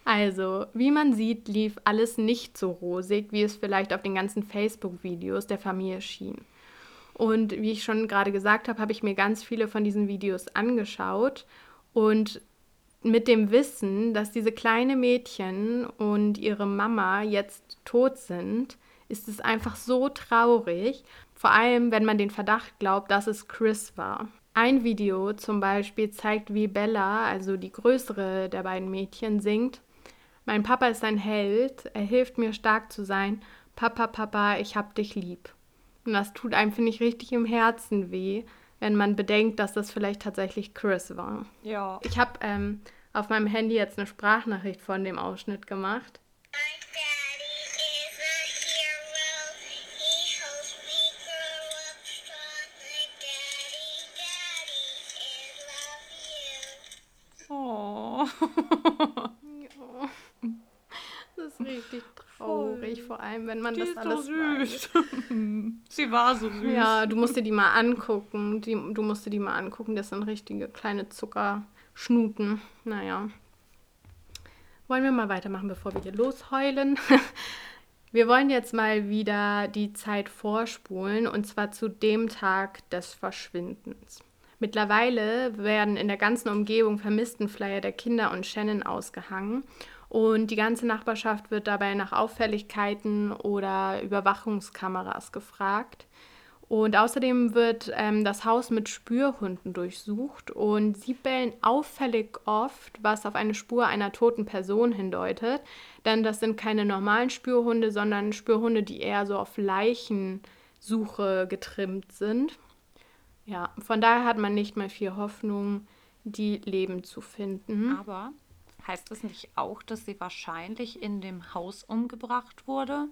Also, wie man sieht, lief alles nicht so rosig, wie es vielleicht auf den ganzen Facebook-Videos der Familie schien. Und wie ich schon gerade gesagt habe, habe ich mir ganz viele von diesen Videos angeschaut und mit dem Wissen, dass diese kleine Mädchen und ihre Mama jetzt tot sind, ist es einfach so traurig, vor allem wenn man den Verdacht glaubt, dass es Chris war. Ein Video zum Beispiel zeigt, wie Bella, also die größere der beiden Mädchen, singt. Mein Papa ist ein Held, er hilft mir stark zu sein. Papa, Papa, ich hab dich lieb. Und das tut einem, finde ich, richtig im Herzen weh, wenn man bedenkt, dass das vielleicht tatsächlich Chris war. Ja. Ich habe ähm, auf meinem Handy jetzt eine Sprachnachricht von dem Ausschnitt gemacht. Das ist richtig traurig, vor allem wenn man Die das ist alles so weiß. süß. Sie war so süß. Ja, du musst dir die mal angucken. Die, du musst dir die mal angucken. Das sind richtige kleine Zuckerschnuten. Naja. Wollen wir mal weitermachen, bevor wir hier losheulen? Wir wollen jetzt mal wieder die Zeit vorspulen und zwar zu dem Tag des Verschwindens. Mittlerweile werden in der ganzen Umgebung Vermisstenflyer der Kinder und Shannon ausgehangen und die ganze Nachbarschaft wird dabei nach Auffälligkeiten oder Überwachungskameras gefragt. Und außerdem wird ähm, das Haus mit Spürhunden durchsucht und sie bellen auffällig oft, was auf eine Spur einer toten Person hindeutet. Denn das sind keine normalen Spürhunde, sondern Spürhunde, die eher so auf Leichensuche getrimmt sind. Ja, von daher hat man nicht mehr viel Hoffnung, die Leben zu finden. Aber heißt das nicht auch, dass sie wahrscheinlich in dem Haus umgebracht wurde?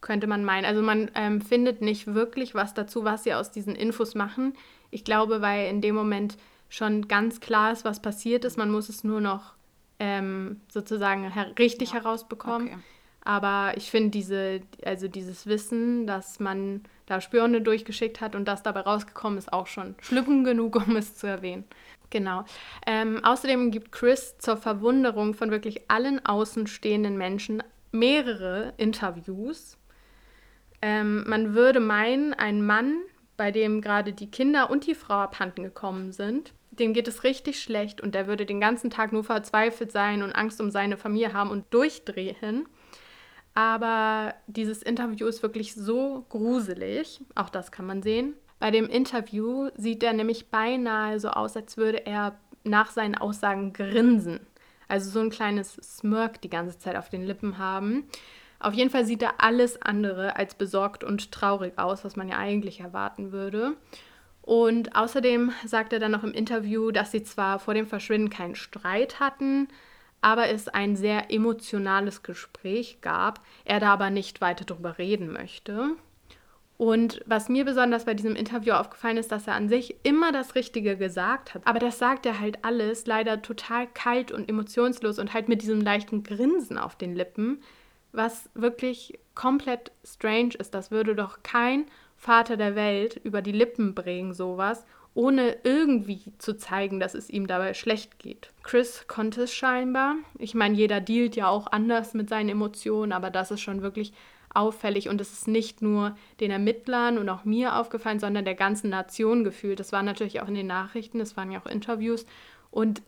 könnte man meinen. Also man ähm, findet nicht wirklich was dazu, was sie aus diesen Infos machen. Ich glaube, weil in dem Moment schon ganz klar ist, was passiert ist. Man muss es nur noch ähm, sozusagen her richtig Ja, herausbekommen. okay. Aber ich finde diese, also dieses Wissen, dass man da Spürhunde durchgeschickt hat und das dabei rausgekommen ist, auch schon schlimm genug, um es zu erwähnen. Genau. Ähm, außerdem gibt Chris zur Verwunderung von wirklich allen außenstehenden Menschen mehrere Interviews. Ähm, man würde meinen, ein Mann, bei dem gerade die Kinder und die Frau abhanden gekommen sind, dem geht es richtig schlecht und der würde den ganzen Tag nur verzweifelt sein und Angst um seine Familie haben und durchdrehen. Aber dieses Interview ist wirklich so gruselig, auch das kann man sehen. Bei dem Interview sieht er nämlich beinahe so aus, als würde er nach seinen Aussagen grinsen. Also so ein kleines Smirk die ganze Zeit auf den Lippen haben. Auf jeden Fall sieht er alles andere als besorgt und traurig aus, was man ja eigentlich erwarten würde. Und außerdem sagt er dann noch im Interview, dass sie zwar vor dem Verschwinden keinen Streit hatten, aber es ein sehr emotionales Gespräch gab, er da aber nicht weiter drüber reden möchte. Und was mir besonders bei diesem Interview aufgefallen ist, dass er an sich immer das Richtige gesagt hat. Aber das sagt er halt alles leider total kalt und emotionslos und halt mit diesem leichten Grinsen auf den Lippen, was wirklich komplett strange ist. Das würde doch kein Vater der Welt über die Lippen bringen, sowas, ohne irgendwie zu zeigen, dass es ihm dabei schlecht geht. Chris konnte es scheinbar. Ich meine, jeder dealt ja auch anders mit seinen Emotionen, aber das ist schon wirklich auffällig und es ist nicht nur den Ermittlern und auch mir aufgefallen, sondern der ganzen Nation gefühlt. Das war natürlich auch in den Nachrichten, es waren ja auch Interviews und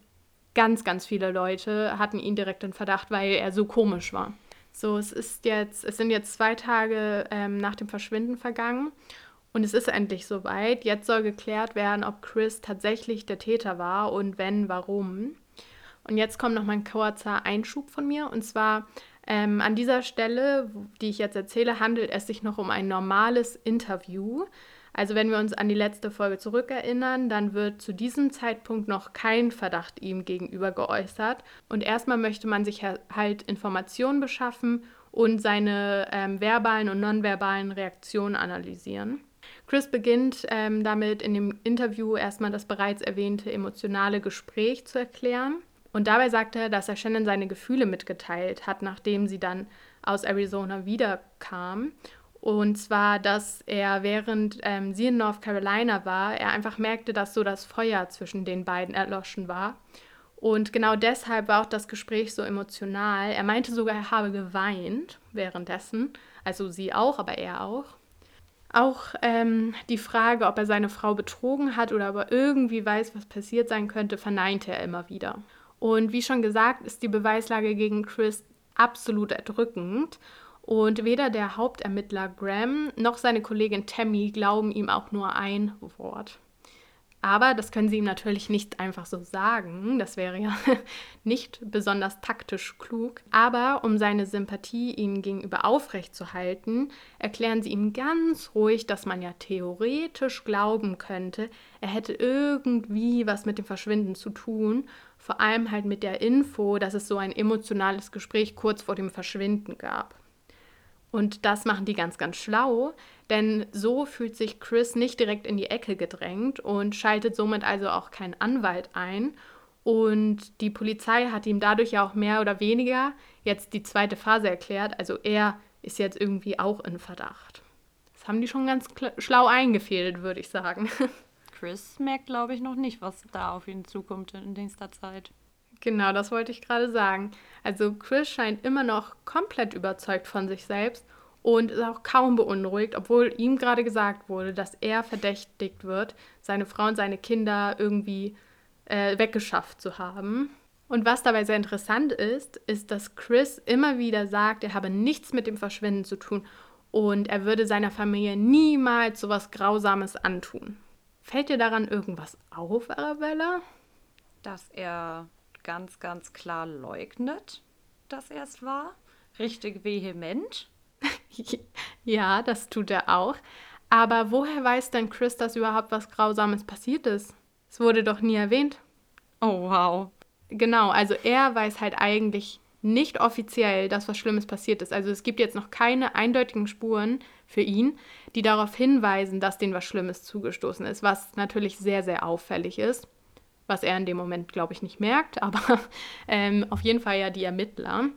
ganz, ganz viele Leute hatten ihn direkt in Verdacht, weil er so komisch war. So, es ist jetzt, es sind jetzt zwei Tage ähm, nach dem Verschwinden vergangen und es ist endlich soweit. Jetzt soll geklärt werden, ob Chris tatsächlich der Täter war und wenn, warum. Und jetzt kommt noch mal ein kurzer Einschub von mir. Und zwar ähm, an dieser Stelle, die ich jetzt erzähle, handelt es sich noch um ein normales Interview. Also wenn wir uns an die letzte Folge zurückerinnern, dann wird zu diesem Zeitpunkt noch kein Verdacht ihm gegenüber geäußert. Und erstmal möchte man sich ha- halt Informationen beschaffen und seine ähm, verbalen und nonverbalen Reaktionen analysieren. Chris beginnt ähm, damit in dem Interview erstmal das bereits erwähnte emotionale Gespräch zu erklären. Und dabei sagt er, dass er Shannon seine Gefühle mitgeteilt hat, nachdem sie dann aus Arizona wiederkam. Und zwar, dass er, während ähm, sie in North Carolina war, er einfach merkte, dass so das Feuer zwischen den beiden erloschen war. Und genau deshalb war auch das Gespräch so emotional. Er meinte sogar, er habe geweint währenddessen. Also sie auch, aber er auch. Auch ähm, die Frage, ob er seine Frau betrogen hat oder aber irgendwie weiß, was passiert sein könnte, verneinte er immer wieder. Und wie schon gesagt, ist die Beweislage gegen Chris absolut erdrückend. Und weder der Hauptermittler Graham noch seine Kollegin Tammy glauben ihm auch nur ein Wort. Aber das können sie ihm natürlich nicht einfach so sagen. Das wäre ja nicht besonders taktisch klug. Aber um seine Sympathie ihnen gegenüber aufrechtzuerhalten, erklären sie ihm ganz ruhig, dass man ja theoretisch glauben könnte, er hätte irgendwie was mit dem Verschwinden zu tun. Vor allem halt mit der Info, dass es so ein emotionales Gespräch kurz vor dem Verschwinden gab. Und das machen die ganz, ganz schlau, denn so fühlt sich Chris nicht direkt in die Ecke gedrängt und schaltet somit also auch keinen Anwalt ein. Und die Polizei hat ihm dadurch ja auch mehr oder weniger jetzt die zweite Phase erklärt. Also er ist jetzt irgendwie auch in Verdacht. Das haben die schon ganz schlau eingefädelt, würde ich sagen. Chris merkt, glaube ich, noch nicht, was da auf ihn zukommt in nächster Zeit. Genau, das wollte ich gerade sagen. Also Chris scheint immer noch komplett überzeugt von sich selbst und ist auch kaum beunruhigt, obwohl ihm gerade gesagt wurde, dass er verdächtigt wird, seine Frau und seine Kinder irgendwie äh, weggeschafft zu haben. Und was dabei sehr interessant ist, ist, dass Chris immer wieder sagt, er habe nichts mit dem Verschwinden zu tun und er würde seiner Familie niemals sowas Grausames antun. Fällt dir daran irgendwas auf, Arabella? Dass er ganz, ganz klar leugnet, dass er es war. Richtig vehement. ja, das tut er auch. Aber woher weiß denn Chris, dass überhaupt was Grausames passiert ist? Es wurde doch nie erwähnt. Oh, wow. Genau, also er weiß halt eigentlich nicht offiziell, dass was Schlimmes passiert ist. Also es gibt jetzt noch keine eindeutigen Spuren für ihn, die darauf hinweisen, dass denen was Schlimmes zugestoßen ist, was natürlich sehr, sehr auffällig ist was er in dem Moment, glaube ich, nicht merkt, aber ähm, auf jeden Fall ja die Ermittler.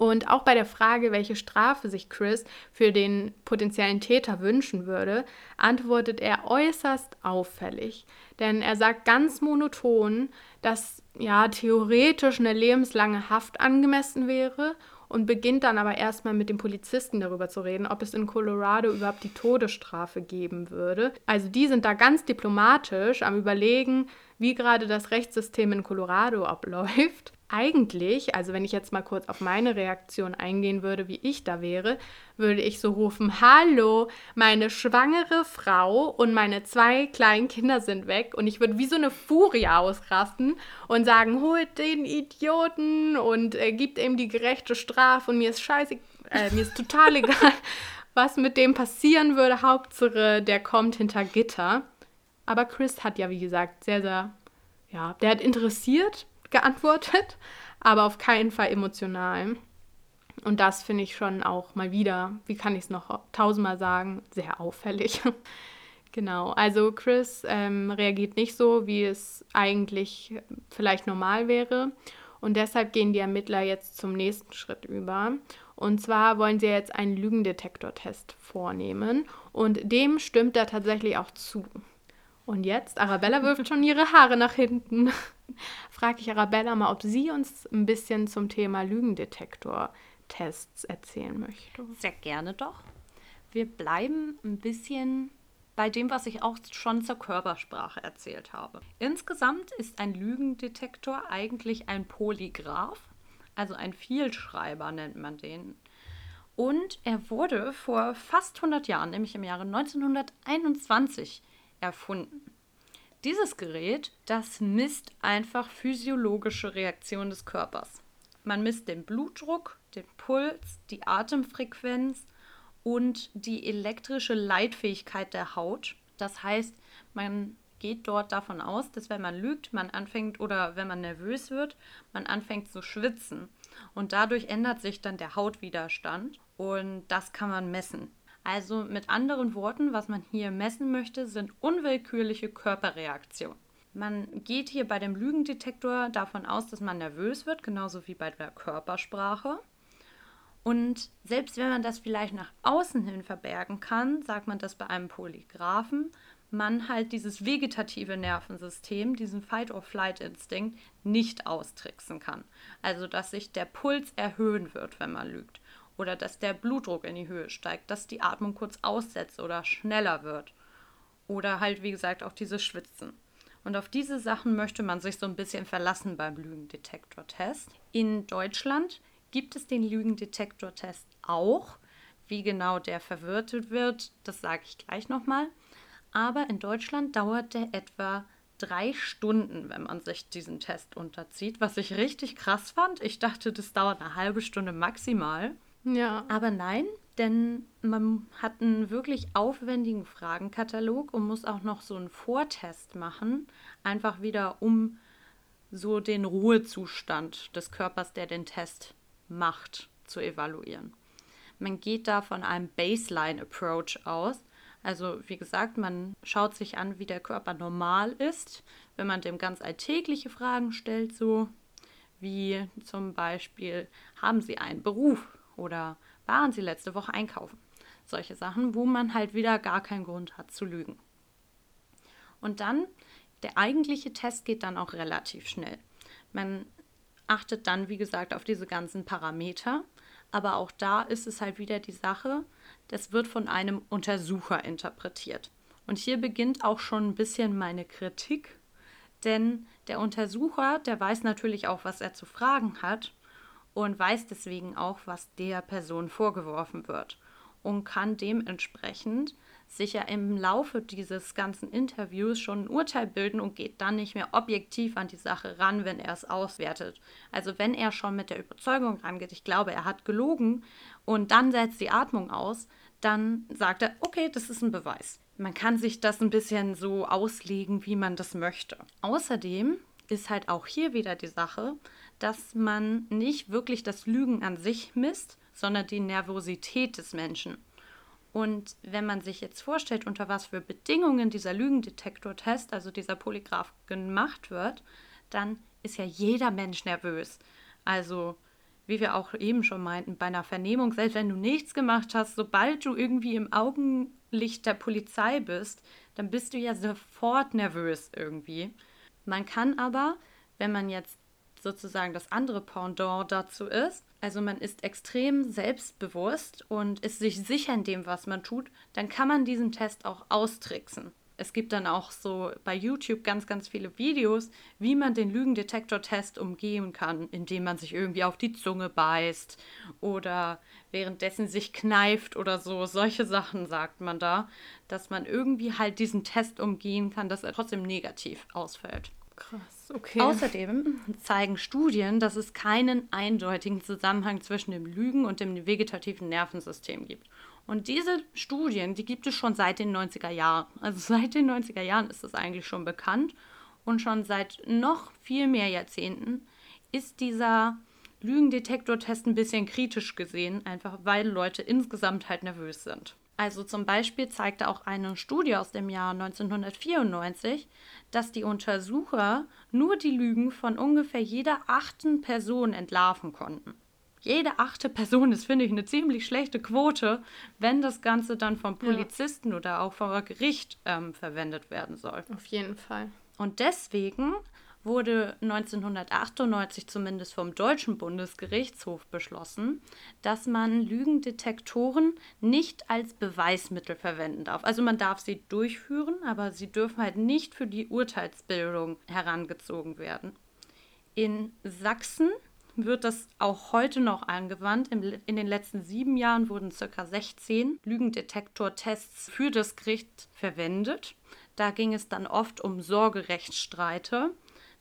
Und auch bei der Frage, welche Strafe sich Chris für den potenziellen Täter wünschen würde, antwortet er äußerst auffällig. Denn er sagt ganz monoton, dass ja theoretisch eine lebenslange Haft angemessen wäre und beginnt dann aber erstmal mit dem Polizisten darüber zu reden, ob es in Colorado überhaupt die Todesstrafe geben würde. Also die sind da ganz diplomatisch am Überlegen, wie gerade das Rechtssystem in Colorado abläuft. Eigentlich, also wenn ich jetzt mal kurz auf meine Reaktion eingehen würde, wie ich da wäre, würde ich so rufen, hallo, meine schwangere Frau und meine zwei kleinen Kinder sind weg und ich würde wie so eine Furie ausrasten und sagen, holt den Idioten und äh, gibt ihm die gerechte Strafe und mir ist scheiße, äh, mir ist total egal, was mit dem passieren würde. Hauptsache, der kommt hinter Gitter. Aber Chris hat ja, wie gesagt, sehr, sehr, ja, der hat interessiert geantwortet, aber auf keinen Fall emotional. Und das finde ich schon auch mal wieder, wie kann ich es noch tausendmal sagen, sehr auffällig. genau, also Chris ähm, reagiert nicht so, wie es eigentlich vielleicht normal wäre. Und deshalb gehen die Ermittler jetzt zum nächsten Schritt über. Und zwar wollen sie jetzt einen Lügendetektortest vornehmen. Und dem stimmt er tatsächlich auch zu. Und jetzt, Arabella wirft schon ihre Haare nach hinten. Frage ich Arabella mal, ob sie uns ein bisschen zum Thema Lügendetektor-Tests erzählen möchte. Sehr gerne doch. Wir bleiben ein bisschen bei dem, was ich auch schon zur Körpersprache erzählt habe. Insgesamt ist ein Lügendetektor eigentlich ein Polygraph, also ein Vielschreiber nennt man den. Und er wurde vor fast 100 Jahren, nämlich im Jahre 1921, erfunden. Dieses Gerät, das misst einfach physiologische Reaktionen des Körpers. Man misst den Blutdruck, den Puls, die Atemfrequenz und die elektrische Leitfähigkeit der Haut. Das heißt, man geht dort davon aus, dass wenn man lügt, man anfängt oder wenn man nervös wird, man anfängt zu schwitzen. Und dadurch ändert sich dann der Hautwiderstand und das kann man messen. Also mit anderen Worten, was man hier messen möchte, sind unwillkürliche Körperreaktionen. Man geht hier bei dem Lügendetektor davon aus, dass man nervös wird, genauso wie bei der Körpersprache. Und selbst wenn man das vielleicht nach außen hin verbergen kann, sagt man das bei einem Polygraphen, man halt dieses vegetative Nervensystem, diesen Fight-or-Flight-Instinkt nicht austricksen kann. Also dass sich der Puls erhöhen wird, wenn man lügt oder dass der Blutdruck in die Höhe steigt, dass die Atmung kurz aussetzt oder schneller wird. Oder halt, wie gesagt, auch dieses Schwitzen. Und auf diese Sachen möchte man sich so ein bisschen verlassen beim Lügendetektor-Test. In Deutschland gibt es den Lügendetektor-Test auch. Wie genau der verwirrt wird, das sage ich gleich nochmal. Aber in Deutschland dauert der etwa drei Stunden, wenn man sich diesen Test unterzieht, was ich richtig krass fand. Ich dachte, das dauert eine halbe Stunde maximal. Ja. Aber nein, denn man hat einen wirklich aufwendigen Fragenkatalog und muss auch noch so einen Vortest machen, einfach wieder um so den Ruhezustand des Körpers, der den Test macht, zu evaluieren. Man geht da von einem Baseline-Approach aus. Also wie gesagt, man schaut sich an, wie der Körper normal ist, wenn man dem ganz alltägliche Fragen stellt, so wie zum Beispiel, haben Sie einen Beruf oder waren Sie letzte Woche einkaufen? Solche Sachen, wo man halt wieder gar keinen Grund hat zu lügen. Und dann, der eigentliche Test geht dann auch relativ schnell. Man achtet dann, wie gesagt, auf diese ganzen Parameter. Aber auch da ist es halt wieder die Sache, das wird von einem Untersucher interpretiert. Und hier beginnt auch schon ein bisschen meine Kritik, denn der Untersucher, der weiß natürlich auch, was er zu fragen hat und weiß deswegen auch, was der Person vorgeworfen wird und kann dementsprechend sich ja im Laufe dieses ganzen Interviews schon ein Urteil bilden und geht dann nicht mehr objektiv an die Sache ran, wenn er es auswertet. Also wenn er schon mit der Überzeugung rangeht, ich glaube, er hat gelogen und dann setzt die Atmung aus, dann sagt er, okay, das ist ein Beweis. Man kann sich das ein bisschen so auslegen, wie man das möchte. Außerdem ist halt auch hier wieder die Sache, dass man nicht wirklich das Lügen an sich misst, sondern die Nervosität des Menschen. Und wenn man sich jetzt vorstellt, unter was für Bedingungen dieser Lügendetektor-Test, also dieser Polygraph, gemacht wird, dann ist ja jeder Mensch nervös. Also, wie wir auch eben schon meinten, bei einer Vernehmung, selbst wenn du nichts gemacht hast, sobald du irgendwie im Augenlicht der Polizei bist, dann bist du ja sofort nervös irgendwie. Man kann aber, wenn man jetzt sozusagen das andere Pendant dazu ist, also man ist extrem selbstbewusst und ist sich sicher in dem, was man tut, dann kann man diesen Test auch austricksen. Es gibt dann auch so bei YouTube ganz, ganz viele Videos, wie man den Lügendetektor-Test umgehen kann, indem man sich irgendwie auf die Zunge beißt oder währenddessen sich kneift oder so. Solche Sachen sagt man da, dass man irgendwie halt diesen Test umgehen kann, dass er trotzdem negativ ausfällt. Krass, okay. Außerdem zeigen Studien, dass es keinen eindeutigen Zusammenhang zwischen dem Lügen und dem vegetativen Nervensystem gibt. Und diese Studien, die gibt es schon seit den 90er Jahren. Also seit den 90er Jahren ist das eigentlich schon bekannt. Und schon seit noch viel mehr Jahrzehnten ist dieser Lügendetektor-Test ein bisschen kritisch gesehen, einfach weil Leute insgesamt halt nervös sind. Also zum Beispiel zeigte auch eine Studie aus dem Jahr 1994, dass die Untersucher nur die Lügen von ungefähr jeder achten Person entlarven konnten. Jede achte Person ist, finde ich, eine ziemlich schlechte Quote, wenn das Ganze dann vom Polizisten ja. oder auch vom Gericht ähm, verwendet werden soll. Auf jeden Fall. Und deswegen wurde 1998 zumindest vom deutschen Bundesgerichtshof beschlossen, dass man Lügendetektoren nicht als Beweismittel verwenden darf. Also man darf sie durchführen, aber sie dürfen halt nicht für die Urteilsbildung herangezogen werden. In Sachsen wird das auch heute noch angewandt. In den letzten sieben Jahren wurden ca. 16 Lügendetektortests für das Gericht verwendet. Da ging es dann oft um Sorgerechtsstreite.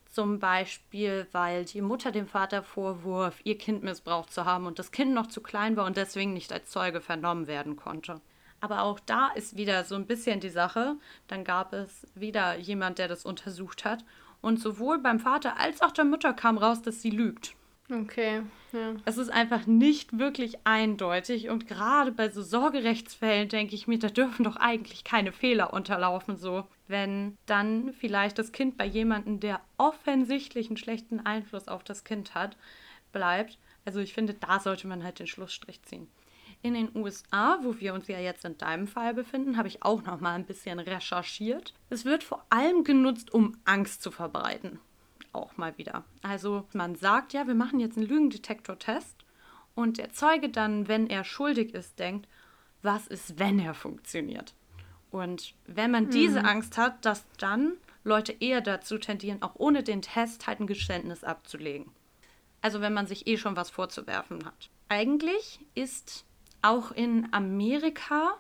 Zum Beispiel, weil die Mutter dem Vater vorwurf, ihr Kind missbraucht zu haben und das Kind noch zu klein war und deswegen nicht als Zeuge vernommen werden konnte. Aber auch da ist wieder so ein bisschen die Sache. Dann gab es wieder jemand, der das untersucht hat. Und sowohl beim Vater als auch der Mutter kam raus, dass sie lügt. Okay, ja. Es ist einfach nicht wirklich eindeutig und gerade bei so Sorgerechtsfällen denke ich mir, da dürfen doch eigentlich keine Fehler unterlaufen, so. Wenn dann vielleicht das Kind bei jemandem, der offensichtlich einen schlechten Einfluss auf das Kind hat, bleibt. Also ich finde, da sollte man halt den Schlussstrich ziehen. In den USA, wo wir uns ja jetzt in deinem Fall befinden, habe ich auch noch mal ein bisschen recherchiert. Es wird vor allem genutzt, um Angst zu verbreiten auch mal wieder. Also man sagt ja, wir machen jetzt einen Lügendetektor-Test und der Zeuge dann, wenn er schuldig ist, denkt, was ist, wenn er funktioniert? Und wenn man diese mhm. Angst hat, dass dann Leute eher dazu tendieren, auch ohne den Test halt ein Geständnis abzulegen. Also wenn man sich eh schon was vorzuwerfen hat. Eigentlich ist auch in Amerika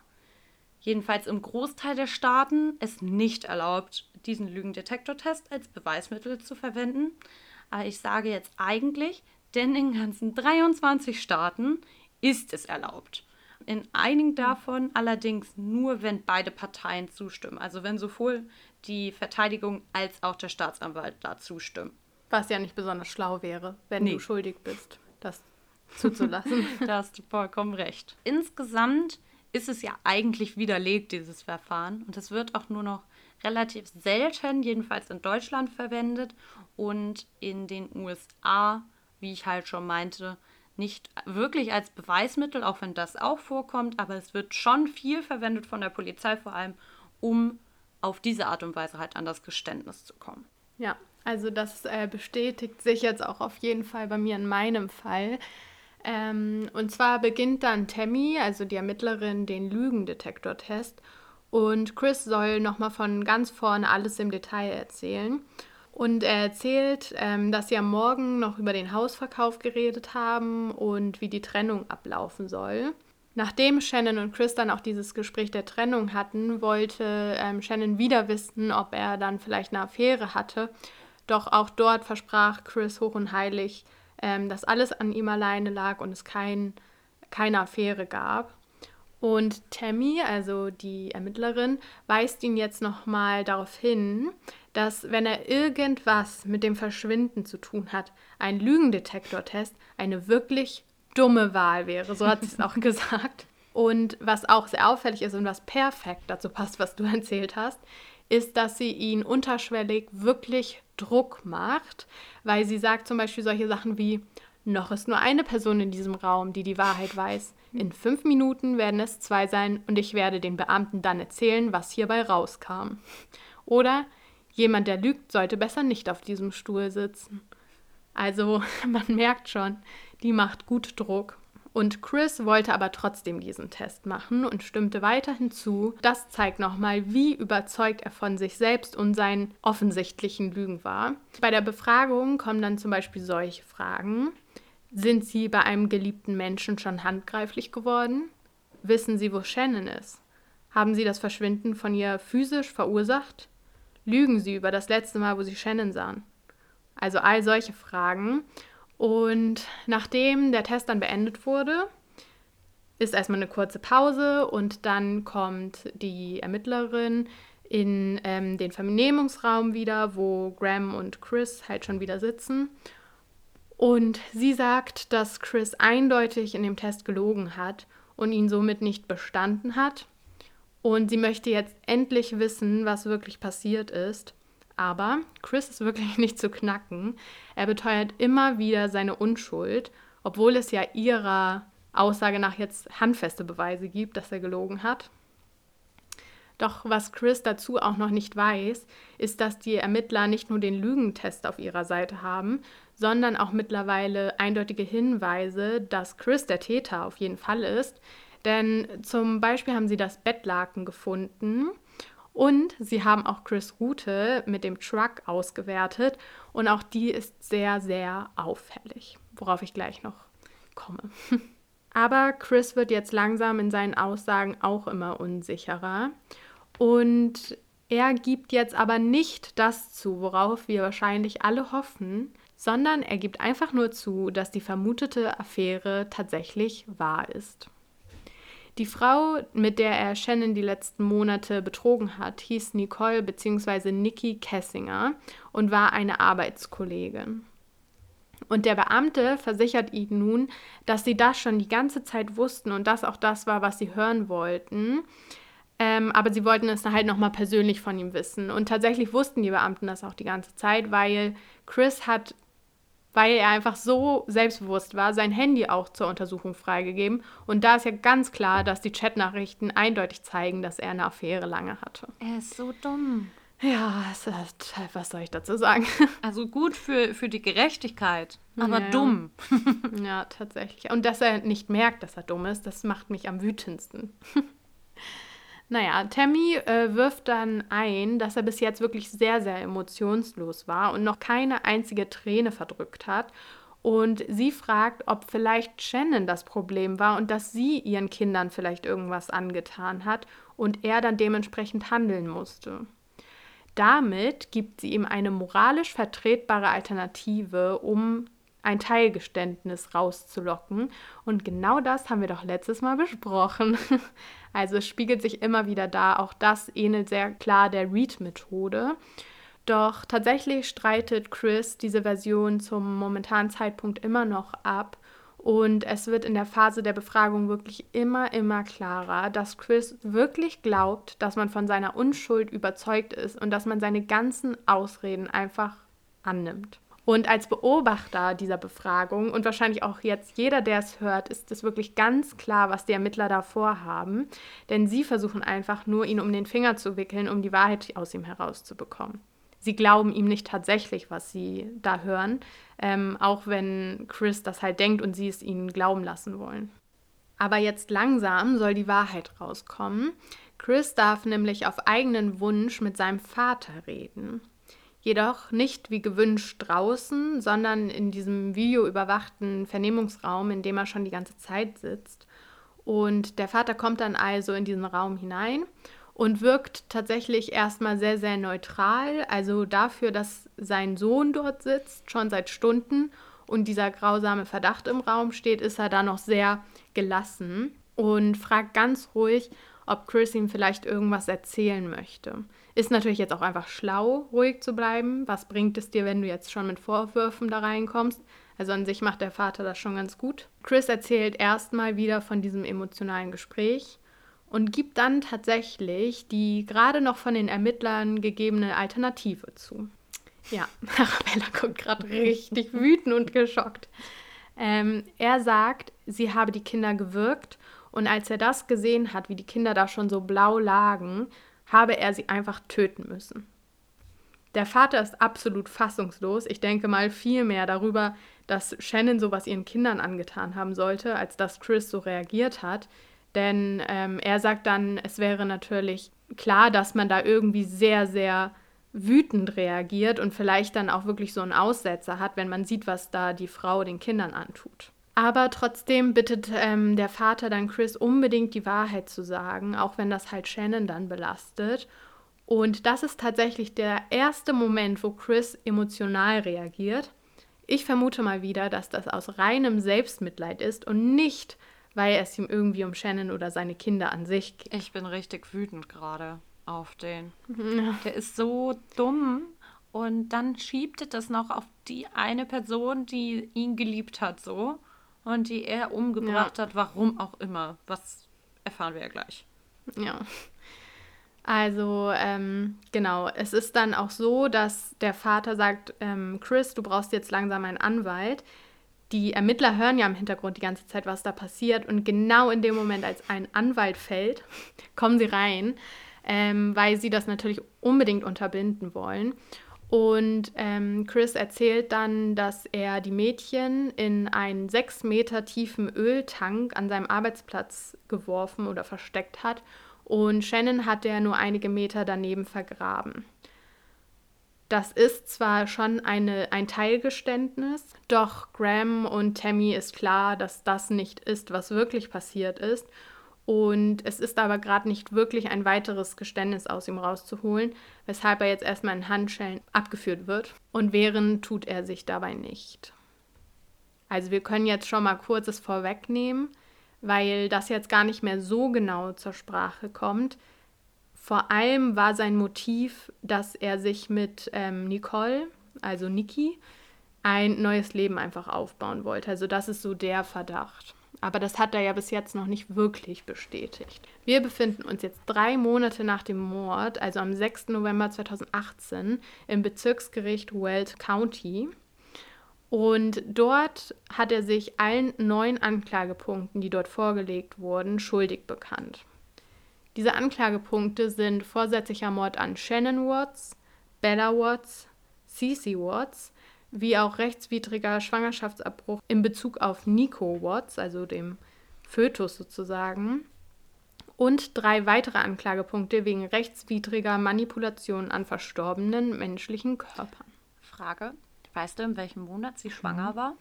jedenfalls im Großteil der Staaten es nicht erlaubt, diesen Lügendetektortest als Beweismittel zu verwenden. Aber ich sage jetzt eigentlich, denn in ganzen 23 Staaten ist es erlaubt. In einigen davon allerdings nur, wenn beide Parteien zustimmen. Also wenn sowohl die Verteidigung als auch der Staatsanwalt da zustimmen. Was ja nicht besonders schlau wäre, wenn Nee. du schuldig bist, das zuzulassen. Da hast du vollkommen recht. Insgesamt ist es ja eigentlich widerlegt, dieses Verfahren. Und es wird auch nur noch relativ selten, jedenfalls in Deutschland, verwendet und in den USA, wie ich halt schon meinte, nicht wirklich als Beweismittel, auch wenn das auch vorkommt, aber es wird schon viel verwendet von der Polizei vor allem, um auf diese Art und Weise halt an das Geständnis zu kommen. Ja, also das äh, bestätigt sich jetzt auch auf jeden Fall bei mir in meinem Fall. Ähm, und zwar beginnt dann Tammy, also die Ermittlerin, den Lügendetektortest und Chris soll nochmal von ganz vorne alles im Detail erzählen. Und er erzählt, ähm, dass sie am Morgen noch über den Hausverkauf geredet haben und wie die Trennung ablaufen soll. Nachdem Shannon und Chris dann auch dieses Gespräch der Trennung hatten, wollte ähm, Shannon wieder wissen, ob er dann vielleicht eine Affäre hatte. Doch auch dort versprach Chris hoch und heilig, ähm, dass alles an ihm alleine lag und es kein, keine Affäre gab. Und Tammy, also die Ermittlerin, weist ihn jetzt nochmal darauf hin, dass wenn er irgendwas mit dem Verschwinden zu tun hat, ein Lügendetektortest eine wirklich dumme Wahl wäre. So hat sie es auch gesagt. Und was auch sehr auffällig ist und was perfekt dazu passt, was du erzählt hast, ist, dass sie ihn unterschwellig wirklich Druck macht, weil sie sagt zum Beispiel solche Sachen wie, noch ist nur eine Person in diesem Raum, die die Wahrheit weiß. In fünf Minuten werden es zwei sein und ich werde den Beamten dann erzählen, was hierbei rauskam. Oder jemand, der lügt, sollte besser nicht auf diesem Stuhl sitzen. Also man merkt schon, die macht gut Druck. Und Chris wollte aber trotzdem diesen Test machen und stimmte weiterhin zu. Das zeigt nochmal, wie überzeugt er von sich selbst und seinen offensichtlichen Lügen war. Bei der Befragung kommen dann zum Beispiel solche Fragen. Sind Sie bei einem geliebten Menschen schon handgreiflich geworden? Wissen Sie, wo Shannon ist? Haben Sie das Verschwinden von ihr physisch verursacht? Lügen Sie über das letzte Mal, wo Sie Shannon sahen? Also all solche Fragen. Und nachdem der Test dann beendet wurde, ist erstmal eine kurze Pause und dann kommt die Ermittlerin in ähm, den Vernehmungsraum wieder, wo Graham und Chris halt schon wieder sitzen. Und sie sagt, dass Chris eindeutig in dem Test gelogen hat und ihn somit nicht bestanden hat. Und sie möchte jetzt endlich wissen, was wirklich passiert ist. Aber Chris ist wirklich nicht zu knacken. Er beteuert immer wieder seine Unschuld, obwohl es ja ihrer Aussage nach jetzt handfeste Beweise gibt, dass er gelogen hat. Doch was Chris dazu auch noch nicht weiß, ist, dass die Ermittler nicht nur den Lügentest auf ihrer Seite haben, sondern auch mittlerweile eindeutige Hinweise, dass Chris der Täter auf jeden Fall ist. Denn zum Beispiel haben sie das Bettlaken gefunden und sie haben auch Chris Route mit dem Truck ausgewertet und auch die ist sehr, sehr auffällig, worauf ich gleich noch komme. Aber Chris wird jetzt langsam in seinen Aussagen auch immer unsicherer und er gibt jetzt aber nicht das zu, worauf wir wahrscheinlich alle hoffen, sondern er gibt einfach nur zu, dass die vermutete Affäre tatsächlich wahr ist. Die Frau, mit der er Shannon die letzten Monate betrogen hat, hieß Nicole bzw. Nikki Kessinger und war eine Arbeitskollegin. Und der Beamte versichert ihnen nun, dass sie das schon die ganze Zeit wussten und das auch das war, was sie hören wollten. Ähm, aber sie wollten es halt nochmal persönlich von ihm wissen. Und tatsächlich wussten die Beamten das auch die ganze Zeit, weil Chris hat weil er einfach so selbstbewusst war, sein Handy auch zur Untersuchung freigegeben. Und da ist ja ganz klar, dass die Chatnachrichten eindeutig zeigen, dass er eine Affäre lange hatte. Er ist so dumm. Ja, es ist, was soll ich dazu sagen? Also gut für, für die Gerechtigkeit, aber Ja. dumm. ja, tatsächlich. Und dass er nicht merkt, dass er dumm ist, das macht mich am wütendsten. Naja, Tammy äh, wirft dann ein, dass er bis jetzt wirklich sehr, sehr emotionslos war und noch keine einzige Träne verdrückt hat. Und sie fragt, ob vielleicht Shannon das Problem war und dass sie ihren Kindern vielleicht irgendwas angetan hat und er dann dementsprechend handeln musste. Damit gibt sie ihm eine moralisch vertretbare Alternative, um ein Teilgeständnis rauszulocken. Und genau das haben wir doch letztes Mal besprochen. Also es spiegelt sich immer wieder da. Auch das ähnelt sehr klar der Read-Methode. Doch tatsächlich streitet Chris diese Version zum momentanen Zeitpunkt immer noch ab. Und es wird in der Phase der Befragung wirklich immer, immer klarer, dass Chris wirklich glaubt, dass man von seiner Unschuld überzeugt ist und dass man seine ganzen Ausreden einfach annimmt. Und als Beobachter dieser Befragung und wahrscheinlich auch jetzt jeder, der es hört, ist es wirklich ganz klar, was die Ermittler da vorhaben. Denn sie versuchen einfach nur, ihn um den Finger zu wickeln, um die Wahrheit aus ihm herauszubekommen sie glauben ihm nicht tatsächlich, was sie da hören, ähm, auch wenn Chris das halt denkt und sie es ihnen glauben lassen wollen. Aber jetzt langsam soll die Wahrheit rauskommen. Chris darf nämlich auf eigenen Wunsch mit seinem Vater reden. Jedoch nicht wie gewünscht draußen, sondern in diesem videoüberwachten Vernehmungsraum, in dem er schon die ganze Zeit sitzt. Und der Vater kommt dann also in diesen Raum hinein und wirkt tatsächlich erstmal sehr, sehr neutral. Also dafür, dass sein Sohn dort sitzt, schon seit Stunden und dieser grausame Verdacht im Raum steht, ist er da noch sehr gelassen und fragt ganz ruhig, ob Chris ihm vielleicht irgendwas erzählen möchte. Ist natürlich jetzt auch einfach schlau, ruhig zu bleiben. Was bringt es dir, wenn du jetzt schon mit Vorwürfen da reinkommst? Also an sich macht der Vater das schon ganz gut. Chris erzählt erstmal wieder von diesem emotionalen Gespräch und gibt dann tatsächlich die gerade noch von den Ermittlern gegebene Alternative zu. Ja, Arabella guckt gerade richtig wütend und geschockt. Ähm, er sagt, sie habe die Kinder gewürgt und als er das gesehen hat, wie die Kinder da schon so blau lagen, habe er sie einfach töten müssen. Der Vater ist absolut fassungslos. Ich denke mal viel mehr darüber, dass Shannon sowas ihren Kindern angetan haben sollte, als dass Chris so reagiert hat. Denn ähm, er sagt dann, es wäre natürlich klar, dass man da irgendwie sehr, sehr wütend reagiert und vielleicht dann auch wirklich so einen Aussetzer hat, wenn man sieht, was da die Frau den Kindern antut. Aber trotzdem bittet ähm, der Vater dann Chris unbedingt die Wahrheit zu sagen, auch wenn das halt Shannon dann belastet. Und das ist tatsächlich der erste Moment, wo Chris emotional reagiert. Ich vermute mal wieder, dass das aus reinem Selbstmitleid ist und nicht, weil es ihm irgendwie um Shannon oder seine Kinder an sich geht. Ich bin richtig wütend gerade auf den. Ja. Der ist so dumm und dann schiebt er das noch auf die eine Person, die ihn geliebt hat, so und die er umgebracht ja. hat, warum auch immer. Was erfahren wir ja gleich. Ja. Also, ähm, genau, es ist dann auch so, dass der Vater sagt, ähm, Chris, du brauchst jetzt langsam einen Anwalt die Ermittler hören ja im Hintergrund die ganze Zeit, was da passiert. Und genau in dem Moment, als ein Anwalt fällt, kommen sie rein, ähm, weil sie das natürlich unbedingt unterbinden wollen. Und ähm, Chris erzählt dann, dass er die Mädchen in einen sechs Meter tiefen Öltank an seinem Arbeitsplatz geworfen oder versteckt hat. Und Shannon hat er nur einige Meter daneben vergraben. Das ist zwar schon eine, ein Teilgeständnis, doch Graham und Tammy ist klar, dass das nicht ist, was wirklich passiert ist. Und es ist aber gerade nicht wirklich ein weiteres Geständnis aus ihm rauszuholen, weshalb er jetzt erstmal in Handschellen abgeführt wird. Und wehren tut er sich dabei nicht. Also wir können jetzt schon mal kurzes vorwegnehmen, weil das jetzt gar nicht mehr so genau zur Sprache kommt. Vor allem war sein Motiv, dass er sich mit ähm, Nicole, also Niki, ein neues Leben einfach aufbauen wollte. Also das ist so der Verdacht. Aber das hat er ja bis jetzt noch nicht wirklich bestätigt. Wir befinden uns jetzt drei Monate nach dem Mord, also am 6. November 2018, im Bezirksgericht Weld County. Und dort hat er sich allen neun Anklagepunkten, die dort vorgelegt wurden, schuldig bekannt. Diese Anklagepunkte sind vorsätzlicher Mord an Shannon Watts, Bella Watts, Cece Watts, wie auch rechtswidriger Schwangerschaftsabbruch in Bezug auf Nico Watts, also dem Fötus sozusagen, und drei weitere Anklagepunkte wegen rechtswidriger Manipulation an verstorbenen menschlichen Körpern. Frage: Weißt du, in welchem Monat sie schwanger mhm. war?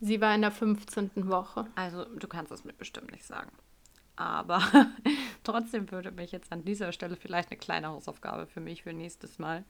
Sie war in der 15. Woche. Also, du kannst es mir bestimmt nicht sagen. Aber trotzdem würde mich jetzt an dieser Stelle vielleicht eine kleine Hausaufgabe für mich für nächstes Mal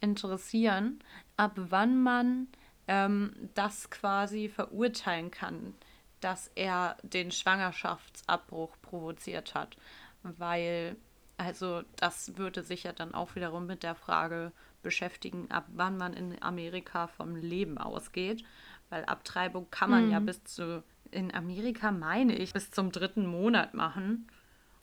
interessieren, ab wann man ähm, das quasi verurteilen kann, dass er den Schwangerschaftsabbruch provoziert hat. Weil, also das würde sich ja dann auch wiederum mit der Frage beschäftigen, ab wann man in Amerika vom Leben ausgeht. Weil Abtreibung kann man mhm. ja bis zu, in Amerika meine ich, bis zum dritten Monat machen.